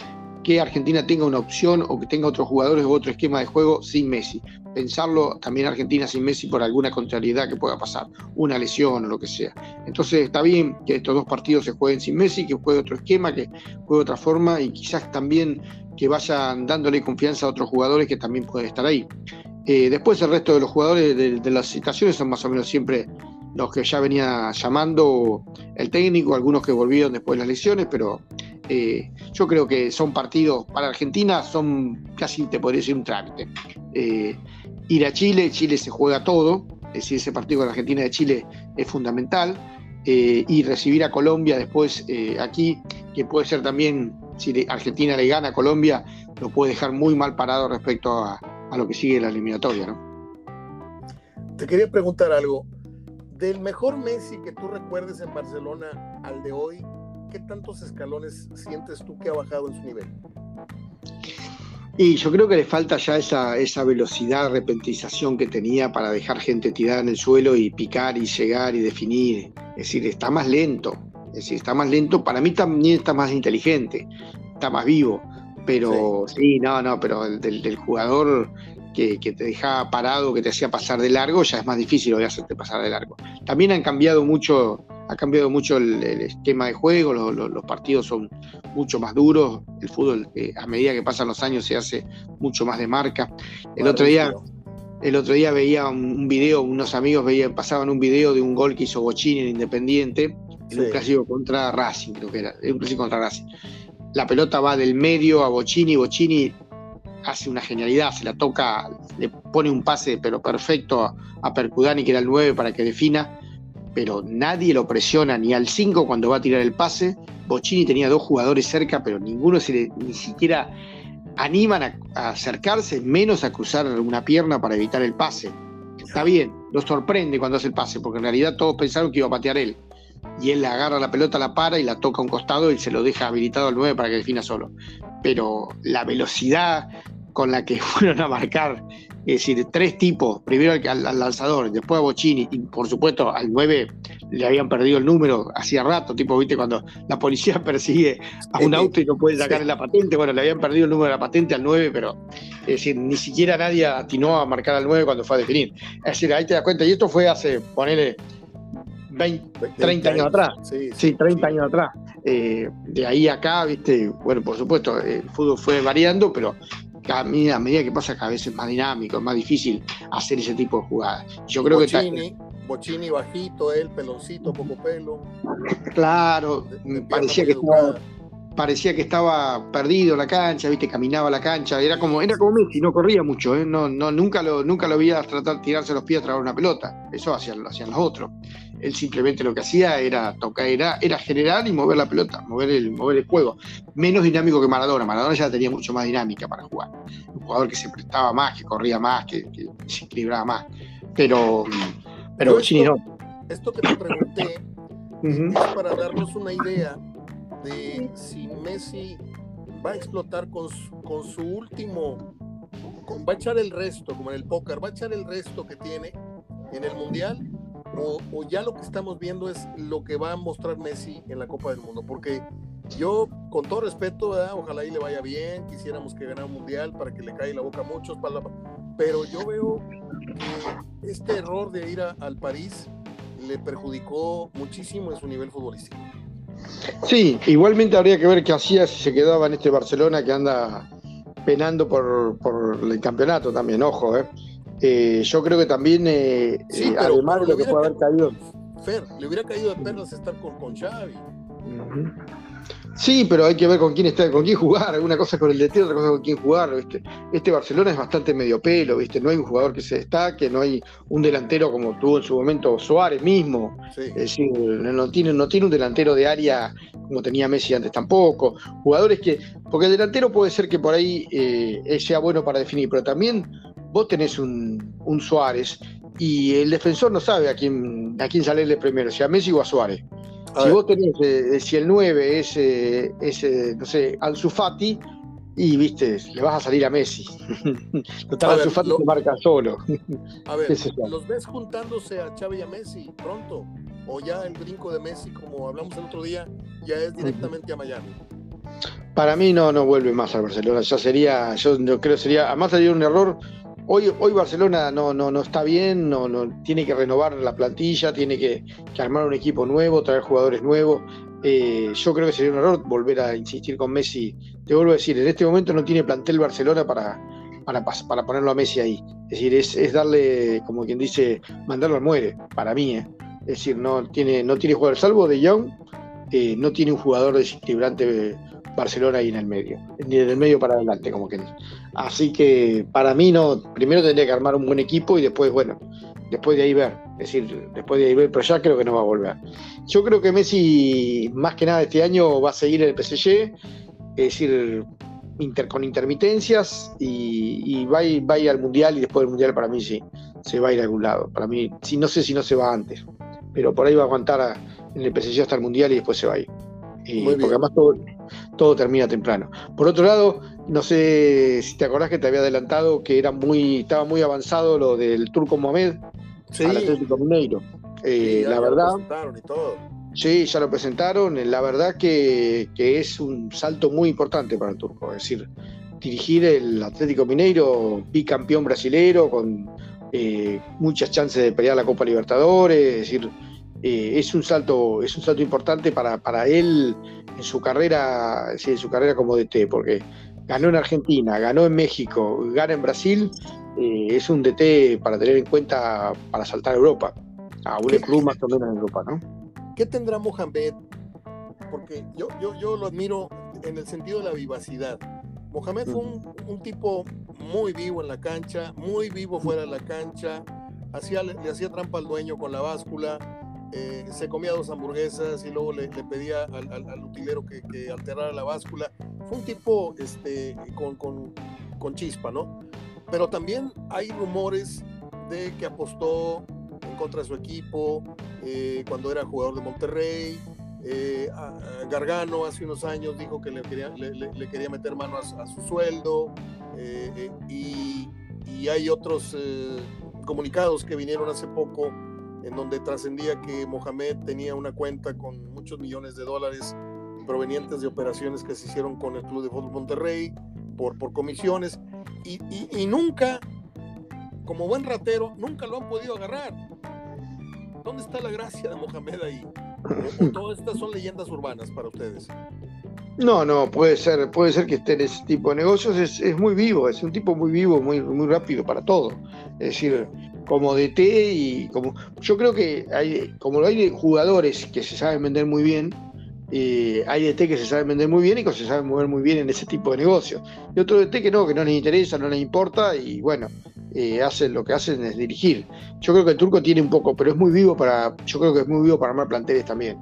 que Argentina tenga una opción o que tenga otros jugadores o otro esquema de juego sin Messi. Pensarlo también Argentina sin Messi por alguna contrariedad que pueda pasar, una lesión o lo que sea. Entonces está bien que estos dos partidos se jueguen sin Messi, que juegue otro esquema, que juegue otra forma y quizás también que vayan dándole confianza a otros jugadores que también pueden estar ahí. Eh, después el resto de los jugadores de, de las citaciones son más o menos siempre los que ya venía llamando el técnico, algunos que volvieron después de las lesiones, pero eh, yo creo que son partidos para Argentina, son casi, te podría decir, un trámite. Eh, ir a Chile, Chile se juega todo, es decir, ese partido con Argentina de Chile es fundamental. Eh, y recibir a Colombia después aquí, que puede ser también, si Argentina le gana a Colombia, lo puede dejar muy mal parado respecto a, lo que sigue la eliminatoria. Te quería preguntar algo. Del mejor Messi que tú recuerdes en Barcelona al de hoy, ¿qué tantos escalones sientes tú que ha bajado en su nivel? Y yo creo que le falta ya esa, esa velocidad, repentización que tenía para dejar gente tirada en el suelo y picar y llegar y definir. Es decir, está más lento. Es decir, está más lento. Para mí también está más inteligente, está más vivo. Pero sí, no, no, pero el, del, jugador que, te dejaba parado, que te hacía pasar de largo, ya es más difícil hoy hacerte pasar de largo. También han cambiado mucho ha cambiado mucho el, esquema de juego, los, partidos son mucho más duros, el fútbol eh, a medida que pasan los años se hace mucho más de marca. El otro día, el otro día veía un, video, unos amigos veían, pasaban un video de un gol que hizo Bochini en Independiente, en un clásico contra Racing, creo que era, un clásico contra Racing. La pelota va del medio a Bochini, Bochini hace una genialidad, se la toca, le pone un pase pero perfecto a, a Percudani, que era el 9, para que defina pero nadie lo presiona ni al 5 cuando va a tirar el pase. Bocini tenía dos jugadores cerca, pero ninguno se le, ni siquiera animan a, acercarse, menos a cruzar una pierna para evitar el pase. Está bien, lo sorprende cuando hace el pase, porque en realidad todos pensaron que iba a patear él. Y él le agarra la pelota, la para y la toca a un costado y se lo deja habilitado al 9 para que defina solo. Pero la velocidad con la que fueron a marcar. Es decir, tres tipos, primero al, lanzador, después a Bocini y por supuesto al 9 le habían perdido el número hacía rato, tipo, viste, cuando la policía persigue a un auto y no puede sacarle la patente, bueno, le habían perdido el número de la patente al 9, pero es decir, ni siquiera nadie atinó a marcar al 9 cuando fue a definir. Es decir, ahí te das cuenta, y esto fue hace, ponele, 20, 30 años atrás. Sí, 30 años atrás. Eh, de ahí acá, viste, bueno, por supuesto, el fútbol fue variando, pero a medida, a medida que pasa cada vez es más dinámico, es más difícil hacer ese tipo de jugadas. Yo creo Bochini, que Bochini bajito, él peloncito, poco pelo. Claro, parecía que estaba parecía que estaba perdido la cancha, viste, caminaba la cancha, era como, era como Messi, no corría mucho, ¿eh? no, no, nunca lo, nunca lo veía tratar de tirarse los pies a traer una pelota, eso hacían, lo hacían los otros. Él simplemente lo que hacía era tocar, era, era generar y mover la pelota, mover el, mover el juego. Menos dinámico que Maradona. Maradona ya tenía mucho más dinámica para jugar. Un jugador que se prestaba más, que corría más, que, se equilibraba más. Pero, pero esto, Esto que te pregunté es para darnos una idea de si Messi va a explotar con su último, va a echar el resto, como en el póker, va a echar el resto que tiene en el Mundial o, ya lo que estamos viendo es lo que va a mostrar Messi en la Copa del Mundo, porque yo, con todo respeto, ojalá y le vaya bien, quisiéramos que ganara un mundial para que le caiga la boca a muchos, pero yo veo que este error de ir al París le perjudicó muchísimo en su nivel futbolístico. Sí, igualmente habría que ver qué hacía si se quedaba en este Barcelona que anda penando por, por el campeonato también, ojo, ¿eh? Eh, yo creo que también, eh, eh, además de lo que puede haber caído. Fer, le hubiera caído de perlas estar con, con Xavi. Sí, pero hay que ver con quién está, con quién jugar. Una cosa con el DT, otra cosa con quién jugar. ¿viste? Este Barcelona es bastante medio pelo, ¿viste? No hay un jugador que se destaque, no hay un delantero como tuvo en su momento Suárez mismo. Es decir, no tiene, no tiene un delantero de área como tenía Messi antes tampoco. Jugadores que. Porque el delantero puede ser que por ahí sea bueno para definir, pero también vos tenés un, Suárez y el defensor no sabe a quién, a quién salirle primero, si a Messi o a Suárez. Si vos tenés, eh, si el 9 es, eh, eh, no sé, Anzufati, y viste, le vas a salir a Messi. Total, se marca solo. a ver, ¿los ves juntándose a Xavi y a Messi pronto? ¿O ya el brinco de Messi, como hablamos el otro día, ya es directamente a Miami? Para mí no, no vuelve más a Barcelona. Ya sería, yo, yo creo sería, además sería un error Hoy, hoy Barcelona no, no, no está bien, no, no, tiene que renovar la plantilla, tiene que, armar un equipo nuevo, traer jugadores nuevos. Eh, yo creo que sería un error volver a insistir con Messi. Te vuelvo a decir, en este momento no tiene plantel Barcelona para, para, para ponerlo a Messi ahí. Es decir, es, darle, como quien dice, mandarlo al muere, para mí. Eh. Es decir, no tiene, no tiene jugador, salvo de Young, eh, no tiene un jugador desequilibrante Barcelona ahí en el medio, ni en el medio para adelante, como que Así que para mí no, primero tendría que armar un buen equipo y después, bueno, después de ahí ver, es decir, después de ahí ver, pero ya creo que no va a volver. Yo creo que Messi, más que nada este año, va a seguir en el PSG, es decir, inter, con intermitencias y, va, a ir, va, al Mundial y después del Mundial para mí sí, se va a ir a algún lado. Para mí, sí, no sé si no se va antes, pero por ahí va a aguantar en el PSG hasta el Mundial y después se va a ir. Y porque además todo, todo termina temprano. Por otro lado, no sé si te acordás que te había adelantado que era muy, estaba muy avanzado lo del Turco Mohamed al Atlético Mineiro. Eh, la verdad. Sí, ya lo presentaron. La verdad que, es un salto muy importante para el turco. Es decir, dirigir el Atlético Mineiro, bicampeón brasilero, con eh, muchas chances de pelear la Copa Libertadores. Es decir, eh, es un salto, es un salto importante para, para él en su carrera, en su carrera como DT, porque ganó en Argentina, ganó en México, gana en Brasil, eh, es un DT para tener en cuenta para saltar a Europa, a un club más o menos en Europa, ¿no? ¿Qué tendrá Mohamed? Porque yo, yo, yo lo admiro en el sentido de la vivacidad. Mohamed fue un, tipo muy vivo en la cancha, muy vivo fuera de la cancha, hacía, le, hacía trampa al dueño con la báscula, eh, se comía dos hamburguesas y luego le, pedía al, utilero que, alterara la báscula. Fue un tipo este, con, con, con chispa, ¿no? Pero también hay rumores de que apostó en contra de su equipo, eh, cuando era jugador de Monterrey. Eh, Gargano hace unos años dijo que le quería, le, quería meter mano a, su sueldo eh, y, y, hay otros comunicados que vinieron hace poco en donde trascendía que Mohamed tenía una cuenta con muchos millones de dólares provenientes de operaciones que se hicieron con el Club de Fútbol Monterrey por, por comisiones y, y nunca, como buen ratero, nunca lo han podido agarrar. ¿Dónde está la gracia de Mohamed ahí? ¿O, todas estas son leyendas urbanas para ustedes? No, no, puede ser, puede ser que esté en ese tipo de negocios, es, muy vivo, es un tipo muy vivo, muy, muy rápido para todo. Es decir, como DT y como. Yo creo que hay, como hay jugadores que se saben vender muy bien, eh, hay DT que se saben vender muy bien y que se saben mover muy bien en ese tipo de negocios. Y otro DT que no, que no les interesa, no les importa, y bueno, eh, hacen lo que hacen es dirigir. Yo creo que el turco tiene un poco, pero es muy vivo para, yo creo que es muy vivo para armar planteles también.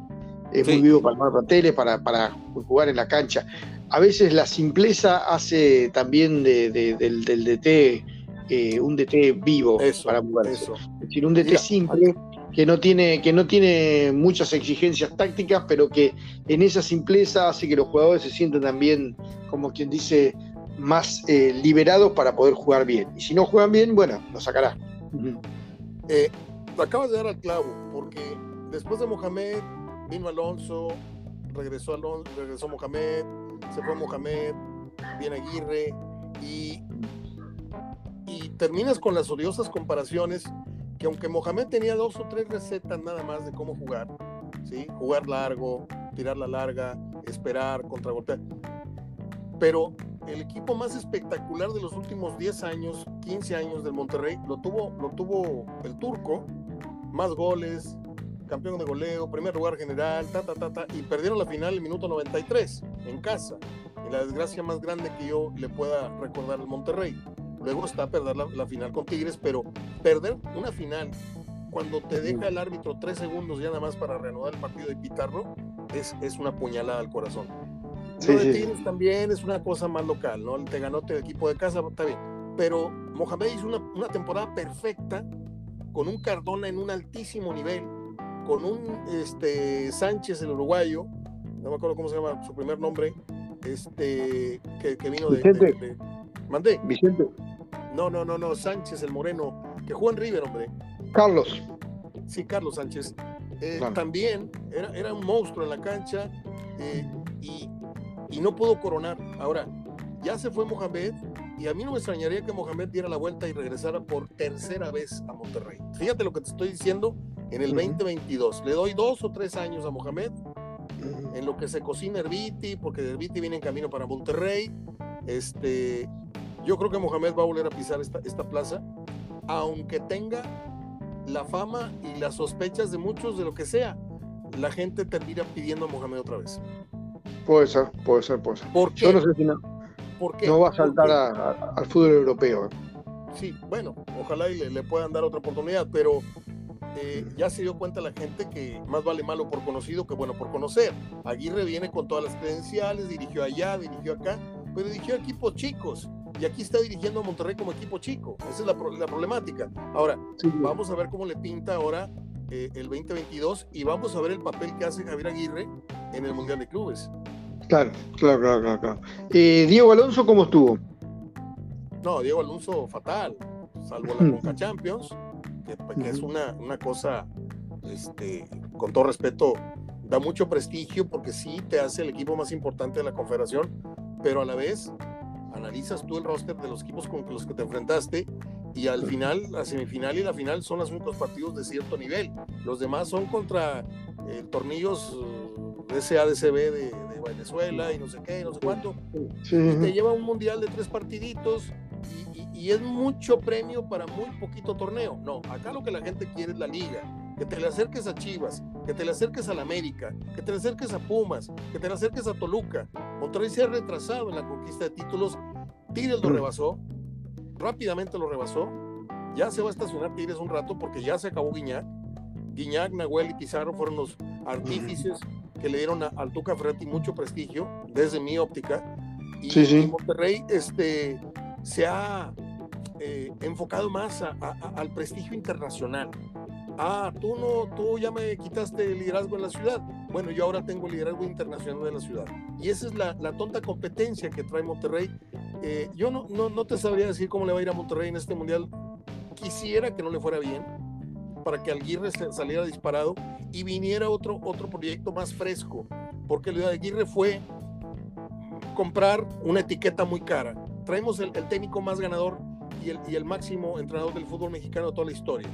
Es muy vivo para armar planteles, para, para, jugar en la cancha. A veces la simpleza hace también de, del, del, DT eh, un DT vivo para moverse. Es decir, un DT simple que no tiene que no tiene muchas exigencias tácticas, pero que en esa simpleza hace que los jugadores se sientan también, como quien dice, más eh, liberados para poder jugar bien. Y si no juegan bien, bueno, lo sacará. Eh, acabas de dar al clavo, porque después de Mohamed vino Alonso, regresó Alonso, regresó Mohamed, se fue Mohamed, viene Aguirre y, y terminas con las odiosas comparaciones que aunque Mohamed tenía dos o tres recetas nada más de cómo jugar, ¿sí? jugar largo, tirar la larga, esperar, contragolpear, pero el equipo más espectacular de los últimos 10 años, 15 años del Monterrey, lo tuvo, lo tuvo el turco, más goles, campeón de goleo, primer lugar general, ta, ta, ta, ta, y perdieron la final en el minuto 93 en casa. Y la desgracia más grande que yo le pueda recordar al Monterrey. Luego está perder la, final con Tigres, pero perder una final cuando te deja el árbitro tres segundos ya nada más para reanudar el partido y pitarlo, es, es una puñalada al corazón. Lo de Tigres también es una cosa más local, ¿no? Te ganó el equipo de casa, está bien. Pero Mohamed hizo una, una, temporada perfecta con un Cardona en un altísimo nivel, con un este, Sánchez, el uruguayo, no me acuerdo cómo se llama su primer nombre, este, que, que vino de, de, ¿Mandé? Vicente. No, no, no, no, Sánchez, el moreno, que jugó en River, hombre. Carlos. Sí, Carlos Sánchez. Eh, también era, era, un monstruo en la cancha eh, y, y no pudo coronar. Ahora, ya se fue Mohamed y a mí no me extrañaría que Mohamed diera la vuelta y regresara por tercera vez a Monterrey. Fíjate lo que te estoy diciendo en el 2022. Le doy dos o tres años a Mohamed en lo que se cocina Herbiti, porque Herbiti viene en camino para Monterrey. Este, yo creo que Mohamed va a volver a pisar esta, esta plaza, aunque tenga la fama y las sospechas de muchos de lo que sea. La gente termina pidiendo a Mohamed otra vez. Puede ser, puede ser, puede ser. ¿Por qué? Yo no sé si no, no va a saltar al fútbol europeo. Sí, bueno, ojalá y le, puedan dar otra oportunidad, pero eh, ya se dio cuenta la gente que más vale malo por conocido que bueno por conocer. Aguirre viene con todas las credenciales, dirigió allá, dirigió acá, pero dirigió equipos chicos. Y aquí está dirigiendo a Monterrey como equipo chico. Esa es la, problemática. Ahora, vamos a ver cómo le pinta ahora eh, el 2022 y vamos a ver el papel que hace Javier Aguirre en el Mundial de Clubes. Claro, claro, claro, claro. Eh, Diego Alonso, ¿cómo estuvo? No, Diego Alonso fatal, salvo la Conca Champions, que, es una, una cosa, este, con todo respeto, da mucho prestigio porque sí te hace el equipo más importante de la confederación, pero a la vez analizas tú el roster de los equipos con los que te enfrentaste y al final, la semifinal y la final son los únicos partidos de cierto nivel. Los demás son contra eh, tornillos de SADCB de, de, Venezuela y no sé qué, no sé cuánto. Y te lleva un mundial de tres partiditos y, y, es mucho premio para muy poquito torneo. No, acá lo que la gente quiere es la liga. Que te le acerques a Chivas, que te le acerques a la América, que te le acerques a Pumas, que te le acerques a Toluca. Monterrey se ha retrasado en la conquista de títulos. Tigres lo rebasó, rápidamente lo rebasó. Ya se va a estacionar Tigres un rato porque ya se acabó Guiñac. Guiñac, Nahuel y Pizarro fueron los artífices que le dieron a, al Tuca Ferretti mucho prestigio, desde mi óptica. Y, sí, sí. Monterrey este, se ha eh, enfocado más a, a, al prestigio internacional. Ah, tú no, tú ya me quitaste el liderazgo en la ciudad. Bueno, yo ahora tengo el liderazgo internacional de la ciudad. Y esa es la, la tonta competencia que trae Monterrey. Eh, yo no, no, no te sabría decir cómo le va a ir a Monterrey en este mundial. Quisiera que no le fuera bien, para que Aguirre saliera disparado y viniera otro, otro proyecto más fresco, porque lo de Aguirre fue comprar una etiqueta muy cara. Traemos el, el técnico más ganador y el, y el, máximo entrenador del fútbol mexicano de toda la historia.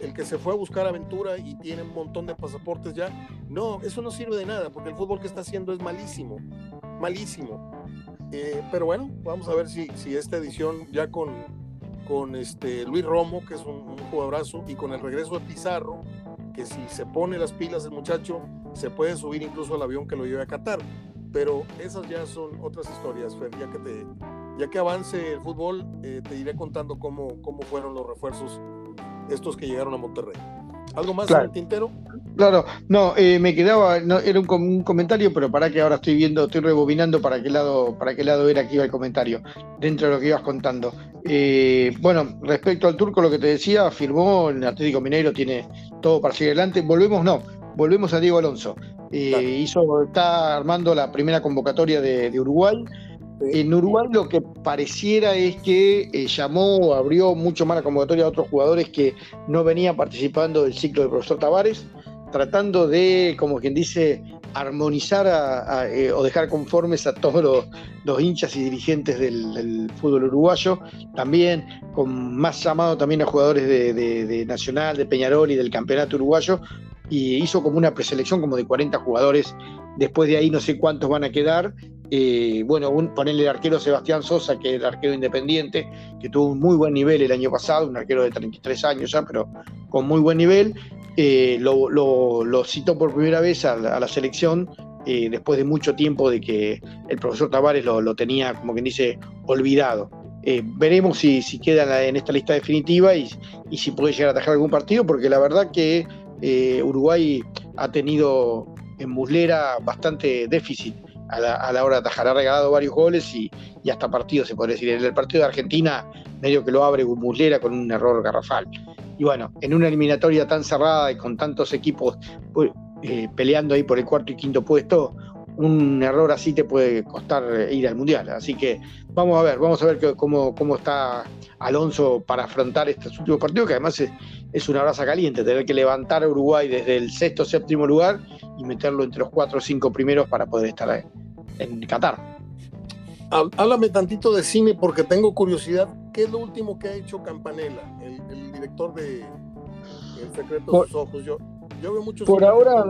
El, que se fue a buscar aventura y tiene un montón de pasaportes ya. No, eso no sirve de nada, porque el fútbol que está haciendo es malísimo, malísimo. Eh, pero bueno, vamos a ver si, si esta edición ya con, con este Luis Romo, que es un, un jugadorazo, y con el regreso de Pizarro, que si se pone las pilas el muchacho, se puede subir incluso al avión que lo lleve a Qatar. Pero esas ya son otras historias, Fer, ya que, ya que avance el fútbol, eh, te iré contando cómo, cómo fueron los refuerzos estos que llegaron a Monterrey. ¿Algo más claro. en el tintero? Claro, no, eh, me quedaba, no, era un, un, comentario, pero para que ahora estoy viendo, estoy rebobinando para qué lado, para qué lado era que iba el comentario, dentro de lo que ibas contando. Eh, bueno, respecto al turco, lo que te decía, firmó el Atlético Mineiro, tiene todo para seguir adelante. Volvemos, no, volvemos a Diego Alonso. Eh, claro. hizo, está armando la primera convocatoria de, de Uruguay. En Uruguay lo que pareciera es que eh, llamó, abrió mucho más la convocatoria a otros jugadores que no venían participando del ciclo del profesor Tavares, tratando de, como quien dice, armonizar eh, o dejar conformes a todos los, hinchas y dirigentes del, fútbol uruguayo, también con más llamado también a jugadores de, de Nacional, de Peñarol y del campeonato uruguayo, y hizo como una preselección como de 40 jugadores, después de ahí no sé cuántos van a quedar, eh, bueno, un, ponerle el arquero Sebastián Sosa, que es el arquero independiente, que tuvo un muy buen nivel el año pasado, un arquero de 33 años ya, pero con muy buen nivel, eh, lo, citó por primera vez a la, selección eh, después de mucho tiempo de que el profesor Tavares lo, tenía, como quien dice, olvidado. Veremos si, si queda en esta lista definitiva y, y, si puede llegar a atajar algún partido, porque la verdad que Uruguay ha tenido en Muslera bastante déficit a la, hora de atajar. Ha regalado varios goles y, hasta partidos, se podría decir. En el partido de Argentina, medio que lo abre Muslera con un error garrafal. Y bueno, en una eliminatoria tan cerrada y con tantos equipos pues, eh, peleando ahí por el cuarto y quinto puesto, un error así te puede costar ir al Mundial. Así que vamos a ver, vamos a ver que, cómo, cómo está Alonso para afrontar estos últimos partidos, que además es, es una brasa caliente, tener que levantar a Uruguay desde el sexto séptimo lugar y meterlo entre los cuatro o cinco primeros para poder estar en, en Qatar. Háblame tantito de cine porque tengo curiosidad. ¿Qué es lo último que ha hecho Campanella, el, el director de El secreto de sus ojos? Yo, yo veo muchos. Por ahora,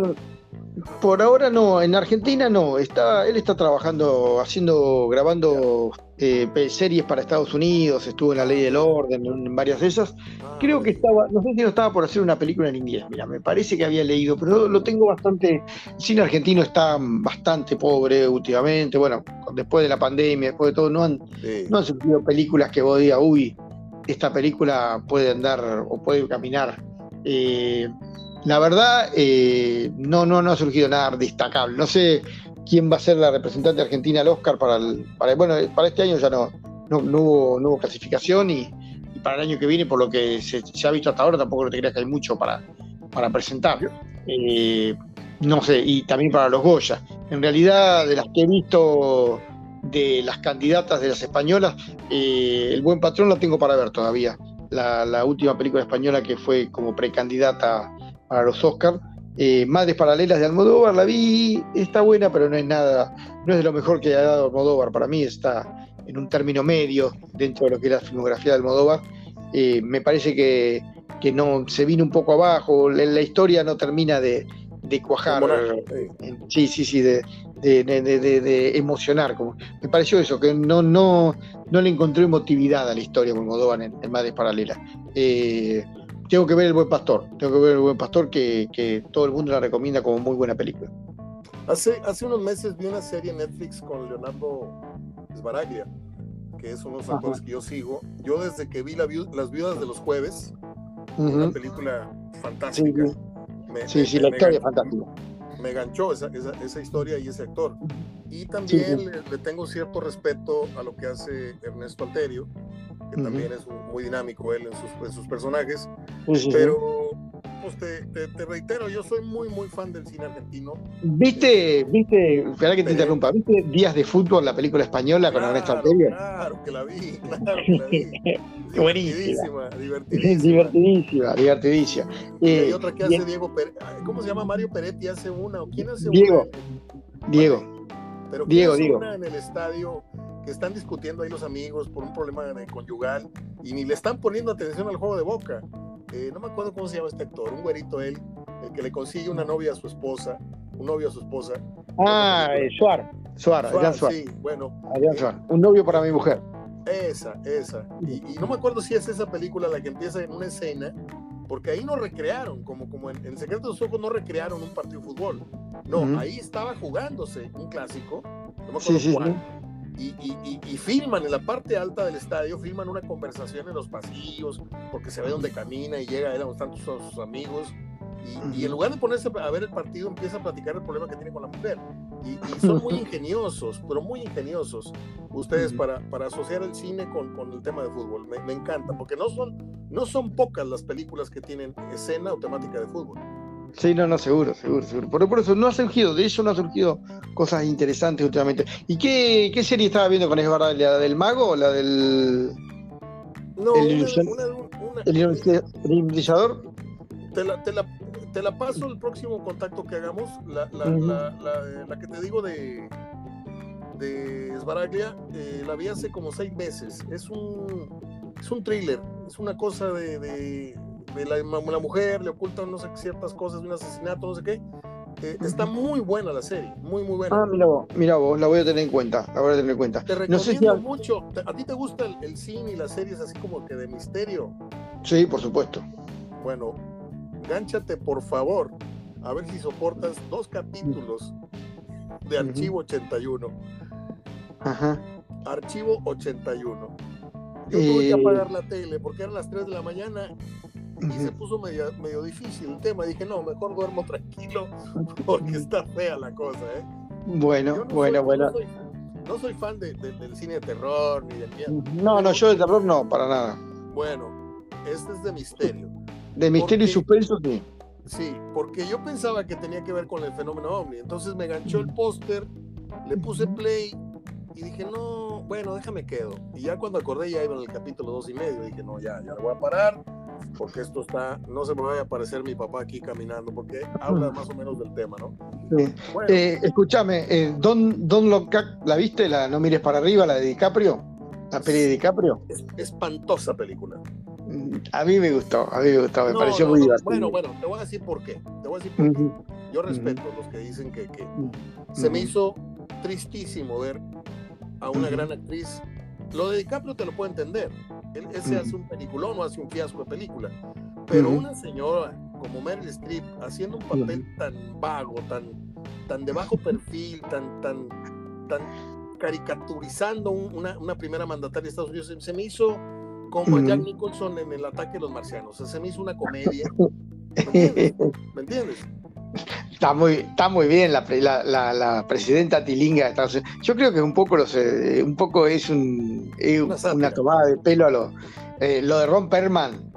por ahora no, en Argentina no. Está, él está trabajando, haciendo, grabando eh, series para Estados Unidos, estuvo en La Ley del Orden, en varias de esas. Creo que estaba, no sé si no estaba por hacer una película en inglés, mira, me parece que había leído, pero lo tengo bastante. El cine argentino está bastante pobre últimamente. Bueno, después de la pandemia, después de todo, no han, sí. no han surgido películas que vos digas, uy, esta película puede andar o puede caminar. Eh, la verdad, eh, no, no, no ha surgido nada destacable. No sé quién va a ser la representante argentina al Oscar para el, para, bueno, para este año ya no, no, hubo, clasificación y, para el año que viene, por lo que se, ha visto hasta ahora, tampoco te creas que hay mucho para, para presentar. Eh, no sé, y también para los Goya. En realidad, de las que he visto de las candidatas de las españolas, eh, El Buen Patrón la tengo para ver todavía. La, última película española que fue como precandidata para los Oscars. Eh, Madres Paralelas de Almodóvar, la vi, está buena, pero no es nada, no es de lo mejor que ha dado Almodóvar. Para mí está en un término medio dentro de lo que es la filmografía de Almodóvar. Eh, me parece que, no se vino un poco abajo, la, historia no termina de, cuajar. sí, sí, sí, de, de, emocionar. Como, me pareció eso, que no, no, no le encontré emotividad a la historia como Almodóvar en, en Madres Paralelas. Eh, tengo que ver El Buen Pastor, tengo que ver El Buen Pastor que, que, todo el mundo la recomienda como muy buena película. Hace, hace unos meses vi una serie en Netflix con Leonardo Sbaraglia, que es uno de los actores que yo sigo. Yo desde que vi la Las Viudas de los Jueves, una película fantástica. Sí, sí, la historia es fantástica me ganchó esa, esa, historia y ese actor. Y también Le, tengo cierto respeto a lo que hace Ernesto Alterio, que también es muy dinámico él en sus, en sus personajes. pero pues te, te, reitero, yo soy muy, muy fan del cine argentino. ¿Viste, viste, espera que te interrumpa, ¿viste Días de Fútbol, la película española con Ernesto Alterio? Claro, que la vi, claro que la vi. Buenísima. Divertidísima, divertidísima. Divertidísima, y hay eh, otra que hace Diego ¿cómo se llama? Mario Peretti hace una, ¿o quién hace Diego. una? Diego. Pero Diego, Diego. Una en el estadio que están discutiendo ahí los amigos por un problema de conyugal y ni le están poniendo atención al juego de boca. Eh, no me acuerdo cómo se llama este actor, un güerito él, el que le consigue una novia a su esposa, un novio a su esposa. Ah, eh, Suar, Suar, Suar, Sí, bueno. Eh, un novio para mi mujer. Esa, esa. Y, no me acuerdo si es esa película la que empieza en una escena, porque ahí no recrearon, como, como en, El Secreto de los Ojos no recrearon un partido de fútbol. No, ahí estaba jugándose un clásico, no me acuerdo cuál y, y, filman en la parte alta del estadio, filman una conversación en los pasillos, porque se ve donde camina y llega él a tantos sus amigos. Y, en lugar de ponerse a ver el partido, empieza a platicar el problema que tiene con la mujer. Y, son muy ingeniosos, pero muy ingeniosos ustedes para, para asociar el cine con, con el tema de fútbol. Me, me, encanta, porque no son, no son pocas las películas que tienen escena o temática de fútbol. Sí, no, no, seguro, seguro, seguro. Por, por, eso no ha surgido, de eso no ha surgido cosas interesantes últimamente. ¿Y qué, qué serie estaba viendo con Esbarra? ¿La del mago o la del. No, el, una, una, el, Te la, te, la, te la paso el próximo contacto que hagamos. La, la, la, la que te digo de, de Esbaraglia, eh, la vi hace como seis meses. Es un, es un thriller, es una cosa de la, mujer, le ocultan no sé ciertas cosas de un asesinato, no sé qué. Eh, está muy buena la serie, muy, muy buena. Ah, mira vos, mira vos, la voy a tener en cuenta, la voy a tener en cuenta. Te recomiendo mucho. ¿A ti te gusta el, cine y las series así como que de misterio? Sí, por supuesto. Bueno, gánchate por favor, a ver si soportas dos capítulos de Archivo 81. Ajá. Archivo 81. Yo tuve que eh, apagar la tele porque eran las 3 de la mañana y se puso medio, medio difícil el tema. Dije, no, mejor duermo tranquilo porque está fea la cosa, ¿eh? Bueno, bueno, bueno. No soy, fan del cine de terror ni del miedo. No, no, yo de terror no, para nada. Bueno, este es de misterio. De misterio y suspenso, sí. Sí, porque yo pensaba que tenía que ver con el fenómeno ovni. Entonces me ganchó el póster, le puse play y dije, no, bueno, déjame quedo. Y ya cuando acordé ya iba en el capítulo dos y medio, dije, no, ya, ya lo voy a parar porque esto está, no se me vaya a aparecer mi papá aquí caminando, porque habla más o menos del tema, ¿no? Sí. Eh, escúchame, eh, Don, Don ¿la viste? La No mires para arriba, la de DiCaprio, la peli de DiCaprio. Es, espantosa película. Mm, a mí me gustó, a mí me gustó, me pareció muy divertido. Bueno, bueno, te voy a decir por qué. Te voy a decir por qué. Yo respeto a los que dicen que, que se me hizo tristísimo ver a una gran actriz. Lo de DiCaprio te lo puedo entender él, se hace un peliculón o hace un fiasco de película. Pero una señora como Meryl Streep haciendo un papel tan vago, tan, tan de bajo perfil, tan, tan, tan caricaturizando una, una, primera mandataria de Estados Unidos, se, me hizo como Jack Nicholson en el ataque de los marcianos. se me hizo una comedia. ¿Me entiendes? Está muy, está muy bien la, la, presidenta Tilinga de Estados Unidos. Yo creo que un poco, los, eh, un poco es, un, una, tomada de pelo a lo, eh, lo de Ron Perman.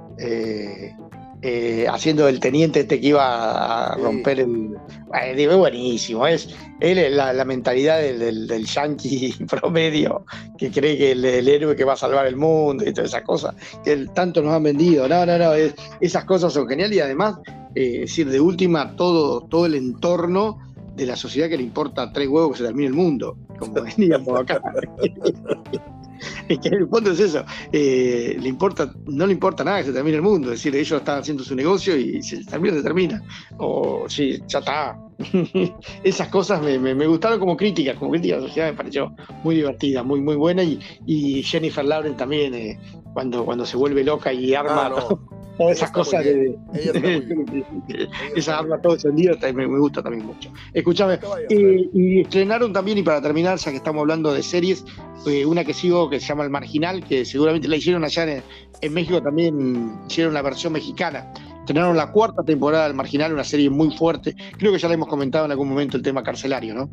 Eh, eh, haciendo el teniente este que iba a romper el. es buenísimo, es, él la, mentalidad del, del, yankee promedio que cree que el, el, héroe que va a salvar el mundo y todas esas cosas que él, tanto nos han vendido. No, no, no, esas cosas son geniales y además, eh, decir, de última, todo, todo el entorno de la sociedad que le importa tres huevos que se termine el mundo, como veníamos acá. es que en el fondo es eso. Eh, le importa, no le importa nada que se termine el mundo. Es decir, ellos están haciendo su negocio y si se termina, se termina. O sí, ya está. Esas cosas me, me, gustaron como críticas, como crítica de la sociedad me pareció muy divertida, muy, muy buena. Y, y Jennifer Lauren también, eh, cuando, cuando se vuelve loca y arma ah, todas esas cosas de, esa arma todo encendido me, me, gusta también mucho. Escúchame, y estrenaron también, y para terminar, ya que estamos hablando de series, eh, una que sigo que se llama El Marginal, que seguramente la hicieron allá en, México, también hicieron la versión mexicana. Estrenaron la cuarta temporada del Marginal, una serie muy fuerte. Creo que ya le hemos comentado en algún momento el tema carcelario, ¿no?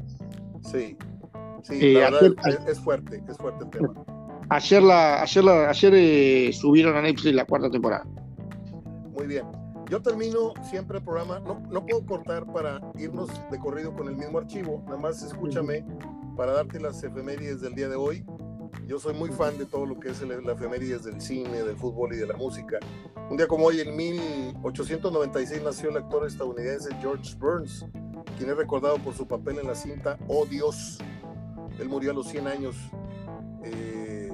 Sí, sí, eh, la verdad es, fuerte, es fuerte el tema. Ayer, la, ayer, la, ayer eh, subieron a Netflix la cuarta temporada. Muy bien. Yo termino siempre el programa, no, no puedo cortar para irnos de corrido con el mismo archivo, nada más escúchame para darte las efemérides del día de hoy. Yo soy muy fan de todo lo que es la efemérides del cine, del fútbol y de la música. Un día como hoy, en 1896, nació el actor estadounidense George Burns, quien es recordado por su papel en la cinta Oh Dios. Él murió a los 100 años eh,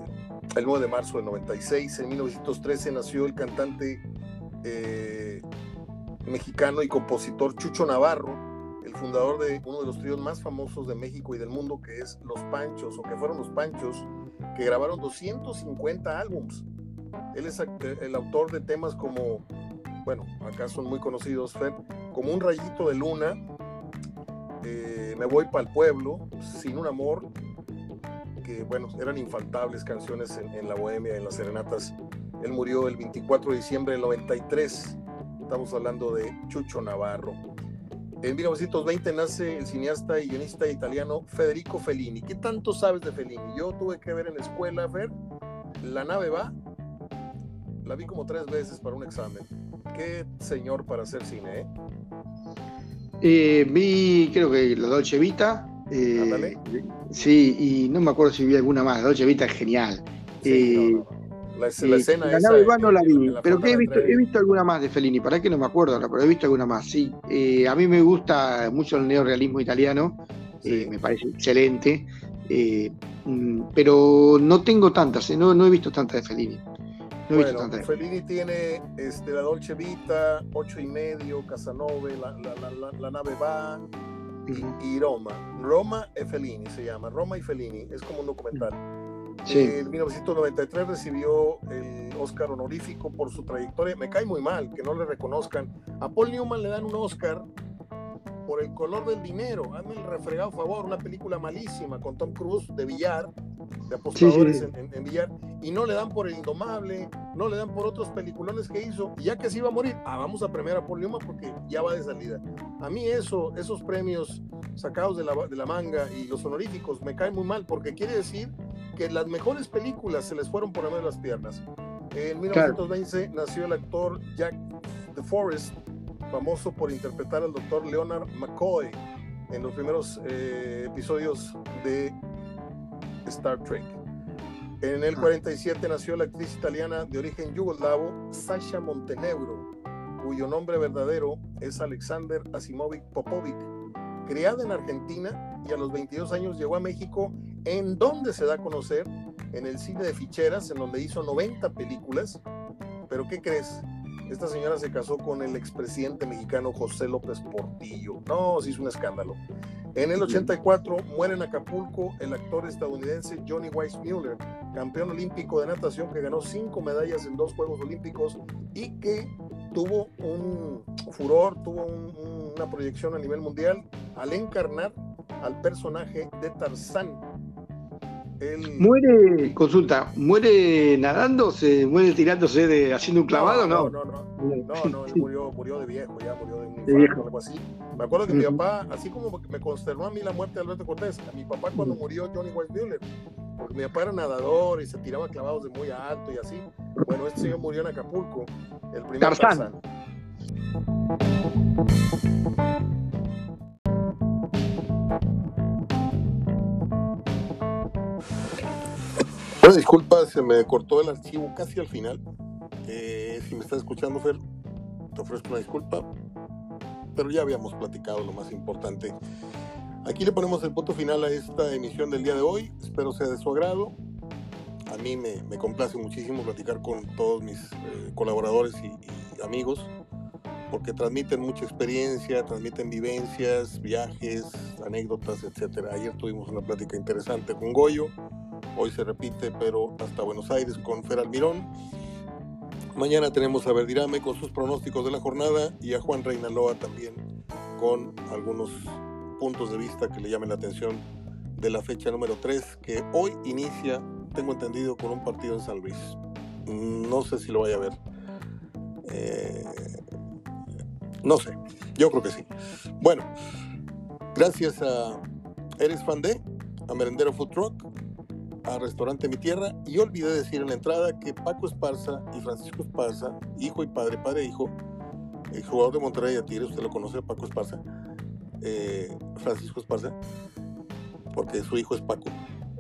el 9 de marzo del 96. En 1913 nació el cantante eh, mexicano y compositor Chucho Navarro, el fundador de uno de los tríos más famosos de México y del mundo, que es Los Panchos, o que fueron Los Panchos, que grabaron 250 álbums. Él es el autor de temas como, bueno, acá son muy conocidos, como Un rayito de luna, eh, Me voy para el pueblo, Sin un amor, que bueno, eran infaltables canciones en, en la bohemia, en las serenatas. Él murió el 24 de diciembre del 93. Estamos hablando de Chucho Navarro. En 1920 nace el cineasta y guionista italiano Federico Fellini. ¿Qué tanto sabes de Fellini? Yo tuve que ver en la escuela, ver La nave va. La vi como tres veces para un examen. Qué señor para hacer cine, ¿eh? eh vi, creo que La Dolce Vita. Eh, sí, y no me acuerdo si vi alguna más. La Dolce Vita es genial. Eh, la, escena la nave no la vi, pero que he visto, he visto alguna más de Fellini, para que no me acuerdo pero he visto alguna más, sí. Eh, a mí me gusta mucho el neorealismo italiano, eh, me parece excelente, eh, mm, pero no tengo tantas, no, no he visto tantas de Fellini. No bueno, tantas. Fellini tiene este, la Dolce Vita, Ocho y medio, Casanove, la, nave va y, Roma. Roma e Fellini se llama, Roma y Fellini, es como un documental. En 1993 recibió el Oscar honorífico por su trayectoria. Me cae muy mal que no le reconozcan. A Paul Newman le dan un Oscar por el color del dinero. Hazme el refregado favor, una película malísima con Tom Cruise de billar, de apostadores En, billar, y no le dan por el Indomable, no le dan por otros peliculones que hizo, y ya que se iba a morir, ah, vamos a premiar a Paul Newman porque ya va de salida. A mí eso, esos premios sacados de la, de la manga y los honoríficos me caen muy mal porque quiere decir que las mejores películas se les fueron por de las piernas. En 1920 nació el actor Jack DeForest, famoso por interpretar al doctor Leonard McCoy en los primeros eh, episodios de Star Trek. En el 47 ah. nació la actriz italiana de origen yugoslavo Sasha Montenegro, cuyo nombre verdadero es Alexander Asimovic Popovic. Criada en Argentina y a los 22 años llegó a México en donde se da a conocer en el cine de ficheras, en donde hizo 90 películas. Pero ¿qué crees? Esta señora se casó con el expresidente mexicano José López Portillo. No, se hizo un escándalo. En el 84 muere en Acapulco el actor estadounidense Johnny Weissmuller, campeón olímpico de natación que ganó cinco medallas en dos Juegos Olímpicos y que tuvo un furor, tuvo una proyección a nivel mundial al encarnar al personaje de Tarzán Muere, consulta, ¿muere nadando? ¿Se muere tirándose de haciendo un clavado no? No, no, no, no, él murió, murió de viejo, ya murió de un viejo. algo así. Me acuerdo que mi papá, así como me consternó a mí la muerte de Alberto Cortés, a mi papá cuando murió Johnny Weissmuller, porque mi papá era nadador y se tiraba clavados de muy alto y así. Bueno, este señor murió en Acapulco, el primer Tarzán. Bueno, disculpa, se me cortó el archivo casi al final. Eh, si me estás escuchando, Fer, te ofrezco una disculpa, pero ya habíamos platicado lo más importante. Aquí le ponemos el punto final a esta emisión del día de hoy. Espero sea de su agrado. A mí me, me complace muchísimo platicar con todos mis eh, colaboradores y, y, amigos, porque transmiten mucha experiencia, transmiten vivencias, viajes, anécdotas, etc. Ayer tuvimos una plática interesante con Goyo, hoy se repite, pero hasta Buenos Aires con Fer Almirón. Mañana tenemos a Verdirame con sus pronósticos de la jornada y a Juan Reinaloa también con algunos puntos de vista que le llamen la atención de la fecha número 3, que hoy inicia, tengo entendido, con un partido en San Luis. No sé si lo vaya a ver. Eh, no sé, yo creo que sí. Bueno, gracias a Eres Fan de, a Merendero Food Truck, a Restaurante Mi Tierra y olvidé decir en la entrada que Paco Esparza y Francisco Esparza, hijo y padre, padre e hijo, el jugador de Monterrey a Tigres, usted lo conoce, Paco Esparza, eh, Francisco Esparza, porque su hijo es Paco,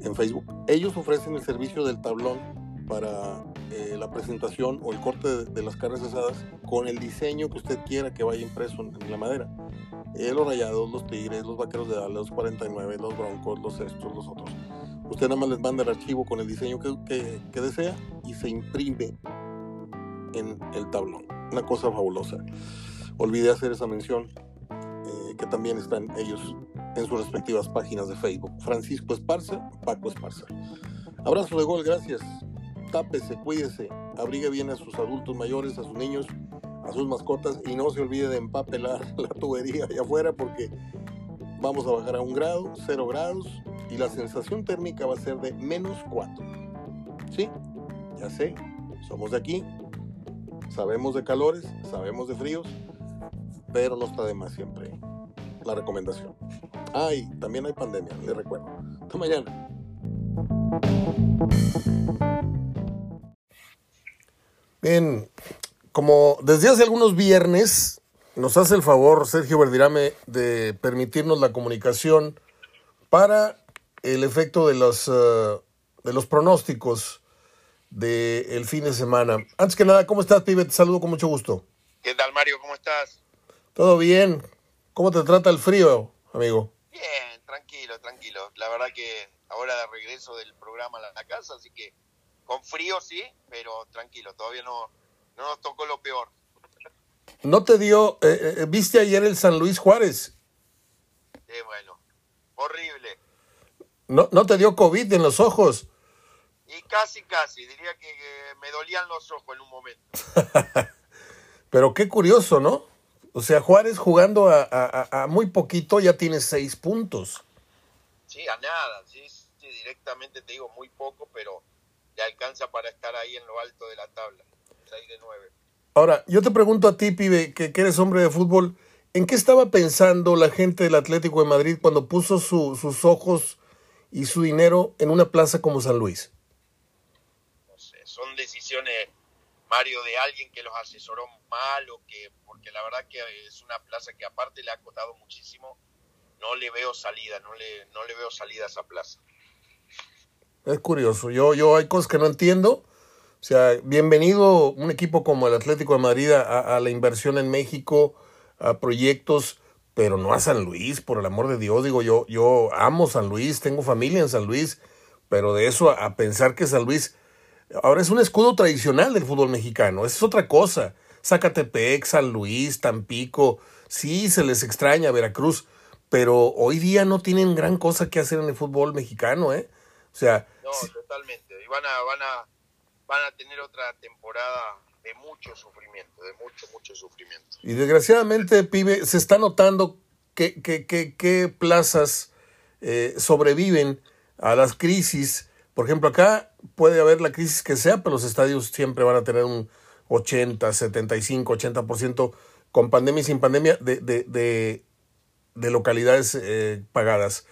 en Facebook. Ellos ofrecen el servicio del tablón para eh, la presentación o el corte de, de, las carnes asadas con el diseño que usted quiera que vaya impreso en, la madera. Eh, los rayados, los tigres, los vaqueros de Dallas, los 49, los broncos, los estos, los otros. Usted nada más les manda el archivo con el diseño que, que, que desea y se imprime en el tablón. Una cosa fabulosa. Olvidé hacer esa mención eh, que también están ellos en sus respectivas páginas de Facebook. Francisco Esparza, Paco Esparza. Abrazo de gol, gracias. Tápese, cuídese, abrigue bien a sus adultos mayores, a sus niños, a sus mascotas y no se olvide de empapelar la tubería allá afuera porque vamos a bajar a un grado, cero grados y la sensación térmica va a ser de menos 4. Sí, ya sé, somos de aquí, sabemos de calores, sabemos de fríos, pero no está de más siempre la recomendación. Ah, y también hay pandemia, les recuerdo. Hasta mañana. Bien, como desde hace algunos viernes nos hace el favor Sergio Verdirame de permitirnos la comunicación para el efecto de los, uh, de los pronósticos del el fin de semana. Antes que nada, ¿cómo estás, pibe? Te saludo con mucho gusto. ¿Qué tal, Mario? ¿Cómo estás? Todo bien. ¿Cómo te trata el frío, amigo? Bien, tranquilo, tranquilo. La verdad que ahora de regreso del programa a la casa, así que con frío sí, pero tranquilo, todavía no, no nos tocó lo peor. ¿No te dio, eh, eh, viste ayer el San Luis Juárez? Sí, bueno, horrible. ¿No, ¿No te dio COVID en los ojos? Y casi, casi, diría que, que me dolían los ojos en un momento. Pero qué curioso, ¿no? O sea, Juárez jugando a, a, a, muy poquito ya tiene seis puntos. Sí, a nada, sí, sí, directamente te digo muy poco, pero le alcanza para estar ahí en lo alto de la tabla. 6 de 9. Ahora, yo te pregunto a ti, pibe, que, que, eres hombre de fútbol, ¿en qué estaba pensando la gente del Atlético de Madrid cuando puso su, sus ojos y su dinero en una plaza como San Luis? No sé, son decisiones, Mario, de alguien que los asesoró mal o que, porque la verdad que es una plaza que aparte le ha costado muchísimo, no le veo salida, no le, no le veo salida a esa plaza. Es curioso, yo, yo hay cosas que no entiendo. O sea, bienvenido un equipo como el Atlético de Madrid a, a, la inversión en México, a proyectos, pero no a San Luis, por el amor de Dios. Digo, yo, yo amo San Luis, tengo familia en San Luis, pero de eso a, a pensar que San Luis ahora es un escudo tradicional del fútbol mexicano, esa es otra cosa. Zacatepec, San Luis, Tampico, sí se les extraña Veracruz, pero hoy día no tienen gran cosa que hacer en el fútbol mexicano, ¿eh? O sea, no, totalmente. Y van a, van a, van a tener otra temporada de mucho sufrimiento, de mucho, mucho sufrimiento. Y desgraciadamente, pibe, se está notando que, que, que, que plazas eh, sobreviven a las crisis. Por ejemplo, acá puede haber la crisis que sea, pero los estadios siempre van a tener un 80, 75, 80% con pandemia y sin pandemia de, de, de, de localidades eh, pagadas.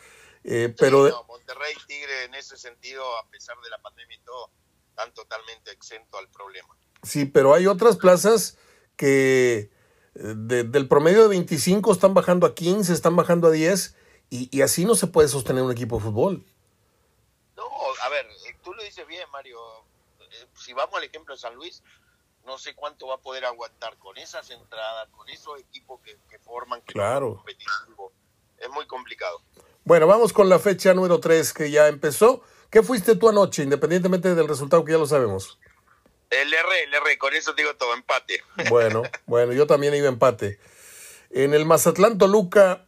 Eh, pero sí, no, Monterrey Tigre en ese sentido, a pesar de la pandemia y todo, están totalmente exento al problema. Sí, pero hay otras plazas que del promedio de 25 están bajando a 15, están bajando a 10 y, y, así no se puede sostener un equipo de fútbol. No, a ver, tú lo dices bien, Mario. Si vamos al ejemplo de San Luis, no sé cuánto va a poder aguantar con esas entradas, con esos equipos que, que forman, que claro. Es muy complicado. Bueno, vamos con la fecha número 3 que ya empezó. ¿Qué fuiste tú anoche, independientemente del resultado que ya lo sabemos? El R, el R, con eso digo todo, empate. Bueno, bueno, yo también iba empate. En el Mazatlán Toluca,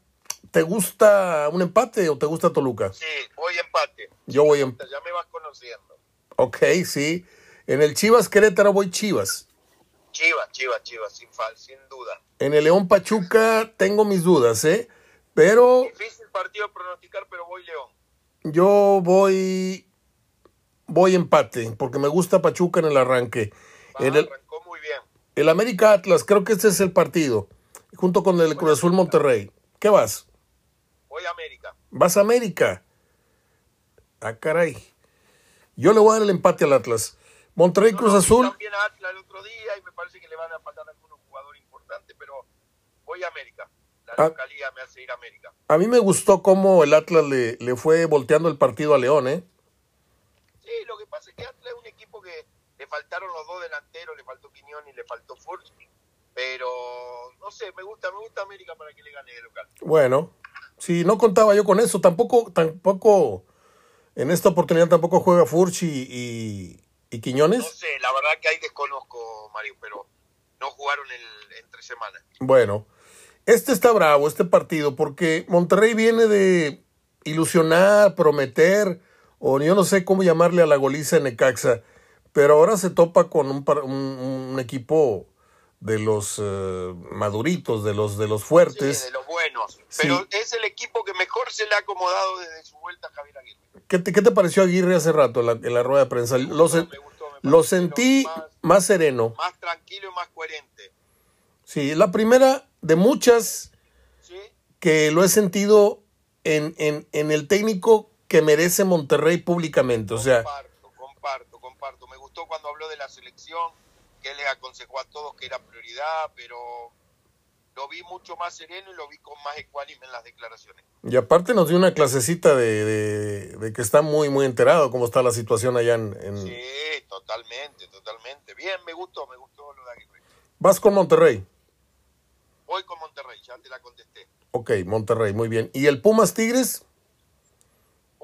¿te gusta un empate o te gusta Toluca? Sí, voy empate. Yo voy empate. Ya me vas conociendo. Ok, sí. En el Chivas Querétaro voy Chivas. Chivas, Chivas, Chivas, sin, fal, sin duda. En el León Pachuca tengo mis dudas, ¿eh? Pero. Difícil partido pronosticar, pero voy León. Yo voy. Voy empate, porque me gusta Pachuca en el arranque. En el, arrancó muy bien. el América Atlas, creo que este es el partido. Junto con el Cruz Azul Monterrey. ¿Qué vas? Voy a América. ¿Vas a América? Ah, caray. Yo le voy a dar el empate al Atlas. Monterrey No, Cruz no, Azul. También a Atlas el otro día y me parece que le van a faltar algunos jugadores importantes, pero voy a América. La Ah. me hace ir a América. A mí me gustó cómo el Atlas le, le fue volteando el partido a León, ¿eh? Sí, lo que pasa es que Atlas es un equipo que le faltaron los dos delanteros, le faltó Quiñón y le faltó Furch, pero no sé, me gusta, me gusta América para que le gane de local. Bueno, sí, no contaba yo con eso. Tampoco, tampoco, en esta oportunidad tampoco juega Furch y, y, y No Quiñones. sé, la verdad que ahí desconozco, Mario, pero no jugaron el, entre semanas. Bueno, este está bravo, este partido, porque Monterrey viene de ilusionar, prometer, o yo no sé cómo llamarle a la goliza en Necaxa, pero ahora se topa con un, par- un, un equipo de los eh, maduritos, de los, de los Sí, fuertes. de los buenos. Sí. Pero es el equipo que mejor se le ha acomodado desde su vuelta a Javier Aguirre. ¿Qué te, qué te pareció Aguirre hace rato en la, en la rueda de prensa? Me Lo, gustó, se- me gustó, me lo pareció sentí Más, más sereno. más tranquilo y más coherente. Sí, la primera de muchas ¿Sí? que lo he sentido en, en, en el técnico que merece Monterrey públicamente. O sea, Comparto, comparto, comparto. Me gustó cuando habló de la selección, que él les aconsejó a todos que era prioridad, pero lo vi mucho más sereno y lo vi con más ecuánime en las declaraciones. y aparte nos dio una clasecita de, de, de que está muy, muy enterado cómo está la situación allá en... en- Sí, totalmente, totalmente. Bien, me gustó, me gustó lo de Aguirre. Vas con Monterrey. Voy con Monterrey, ya te la contesté. Ok, Monterrey, muy bien. ¿Y el Pumas Tigres?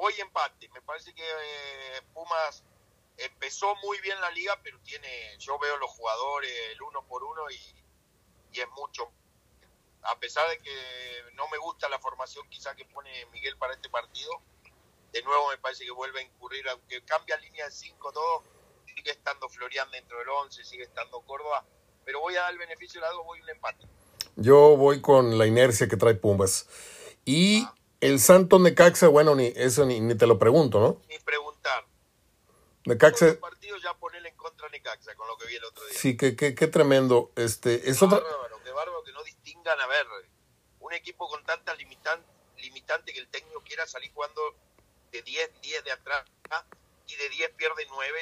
Hoy empate. Me parece que eh, Pumas empezó muy bien la liga, pero tiene, yo veo los jugadores el uno por uno y, y es mucho. A pesar de que no me gusta la formación quizá que pone Miguel para este partido, de nuevo me parece que vuelve a incurrir, aunque cambia línea de 5 todo, sigue estando Florian dentro del 11, sigue estando Córdoba, pero voy a dar el beneficio de la dos, voy a un empate. Yo voy con la inercia que trae Pumas. Y el Santos Necaxa, bueno, ni eso ni, ni te lo pregunto, ¿no? Ni preguntar. Necaxa, los partidos ya ponerle en contra a Necaxa con lo que vi el otro día. sí, qué, qué, qué tremendo. Este, es otra... Bárbaro, qué bárbaro que no distingan, a ver, un equipo con tanta limitan, limitante que el técnico quiera salir jugando de 10, 10 de atrás y de 10 pierde 9,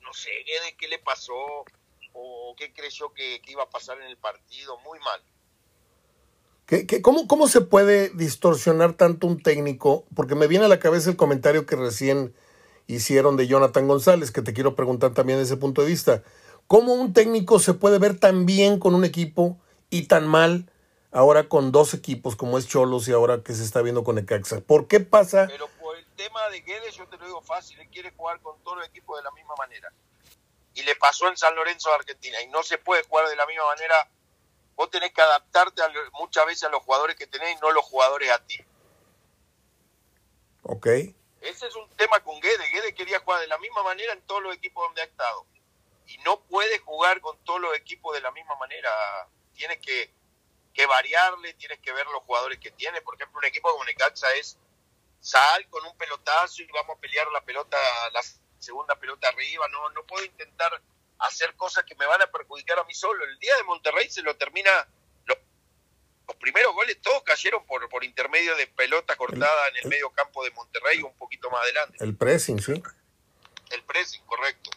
no sé ¿qué, qué le pasó o qué creyó que, que iba a pasar en el partido, muy mal. ¿Qué, qué- cómo, ¿Cómo se puede distorsionar tanto un técnico? Porque me viene a la cabeza el comentario que recién hicieron de Jonathan González, que te quiero preguntar también desde ese punto de vista. ¿Cómo un técnico se puede ver tan bien con un equipo y tan mal ahora con dos equipos como es Cholos y ahora que se está viendo con Necaxa? ¿Por qué pasa? Pero por el tema de Guedes, yo te lo digo fácil, él quiere jugar con todos los equipos de la misma manera. Y le pasó en San Lorenzo de Argentina, y no se puede jugar de la misma manera. Vos tenés que adaptarte a muchas veces a los jugadores que tenés y no los jugadores a ti. Ok. Ese es un tema con Guedes. Guedes quería jugar de la misma manera en todos los equipos donde ha estado. Y no puede jugar con todos los equipos de la misma manera. Tienes que, que variarle, tienes que ver los jugadores que tiene. Por ejemplo, un equipo como Necaxa es sal con un pelotazo y vamos a pelear la pelota, la segunda pelota arriba. No, no puedo intentar hacer cosas que me van a perjudicar a mí solo. El día de Monterrey se lo termina. Los, los primeros goles todos cayeron por, por intermedio de pelota cortada en el el- medio campo de Monterrey un poquito más adelante. El pressing, sí. El pressing, correcto.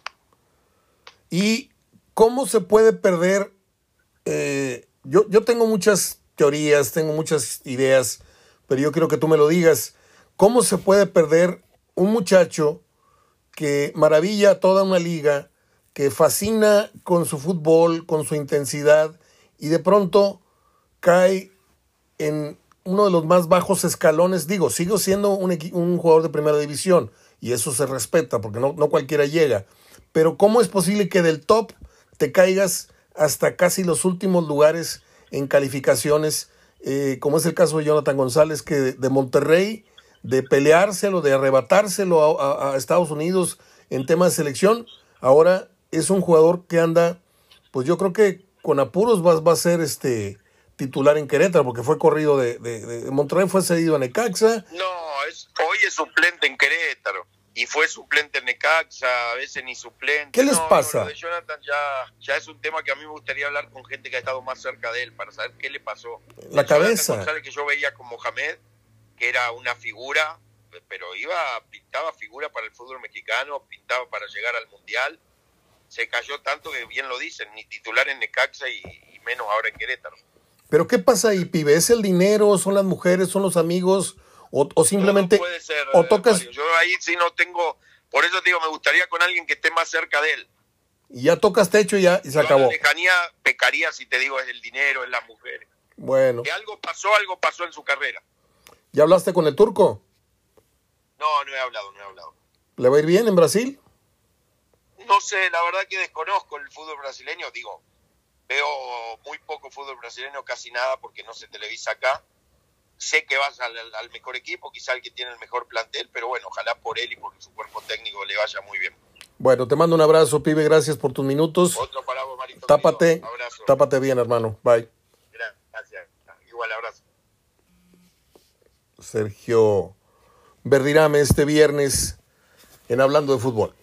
¿Y cómo se puede perder eh, yo, yo tengo muchas teorías, tengo muchas ideas, pero yo quiero que tú me lo digas. ¿Cómo se puede perder un muchacho que maravilla toda una liga, que fascina con su fútbol, con su intensidad, y de pronto cae en uno de los más bajos escalones? Digo, sigo siendo un, jugador de primera división, y eso se respeta, porque no, no cualquiera llega. Pero ¿cómo es posible que del top te caigas hasta casi los últimos lugares en calificaciones, eh, como es el caso de Jonathan González, que de Monterrey, de peleárselo, de arrebatárselo a, Estados Unidos en tema de selección, ahora es un jugador que anda, pues yo creo que con apuros va, va a ser este titular en Querétaro, porque fue corrido de, de, Monterrey, fue cedido a Necaxa. No, es, hoy es suplente en Querétaro y fue suplente en Necaxa, a veces ni suplente. ¿Qué les pasa? de Jonathan ya, ya es un tema que a mí me gustaría hablar con gente que ha estado más cerca de él para saber qué le pasó. La cabeza. González que yo veía con Mohamed, que era una figura, pero iba, pintaba figura para el fútbol mexicano, pintaba para llegar al Mundial. Se cayó tanto que bien lo dicen, ni titular en Necaxa y, menos ahora en Querétaro. Pero ¿qué pasa ahí, pibe? ¿Es el dinero? ¿Son las mujeres? ¿Son los amigos? O, simplemente... puede ser, o tocas... Yo ahí sí no tengo... Por eso digo, me gustaría con alguien que esté más cerca de él. Y ya tocas techo y ya y se acabó. La lejanía pecaría si te digo es el dinero, es las mujeres. Bueno. Que algo pasó, algo pasó en su carrera. ¿Ya hablaste con el turco? No, no he hablado, no he hablado. ¿Le va a ir bien en Brasil? No sé, la verdad que desconozco el fútbol brasileño. Digo, veo muy poco fútbol brasileño, casi nada, porque no se televisa acá sé que vas al, mejor equipo, quizá el que tiene el mejor plantel, pero bueno, ojalá por él y por su cuerpo técnico le vaya muy bien. Bueno, te mando un abrazo, pibe, gracias por tus minutos. Otro para vos, Marito. Tápate, tápate bien, hermano. Bye. Gracias, igual abrazo. Sergio Verdirame este viernes en Hablando de Fútbol.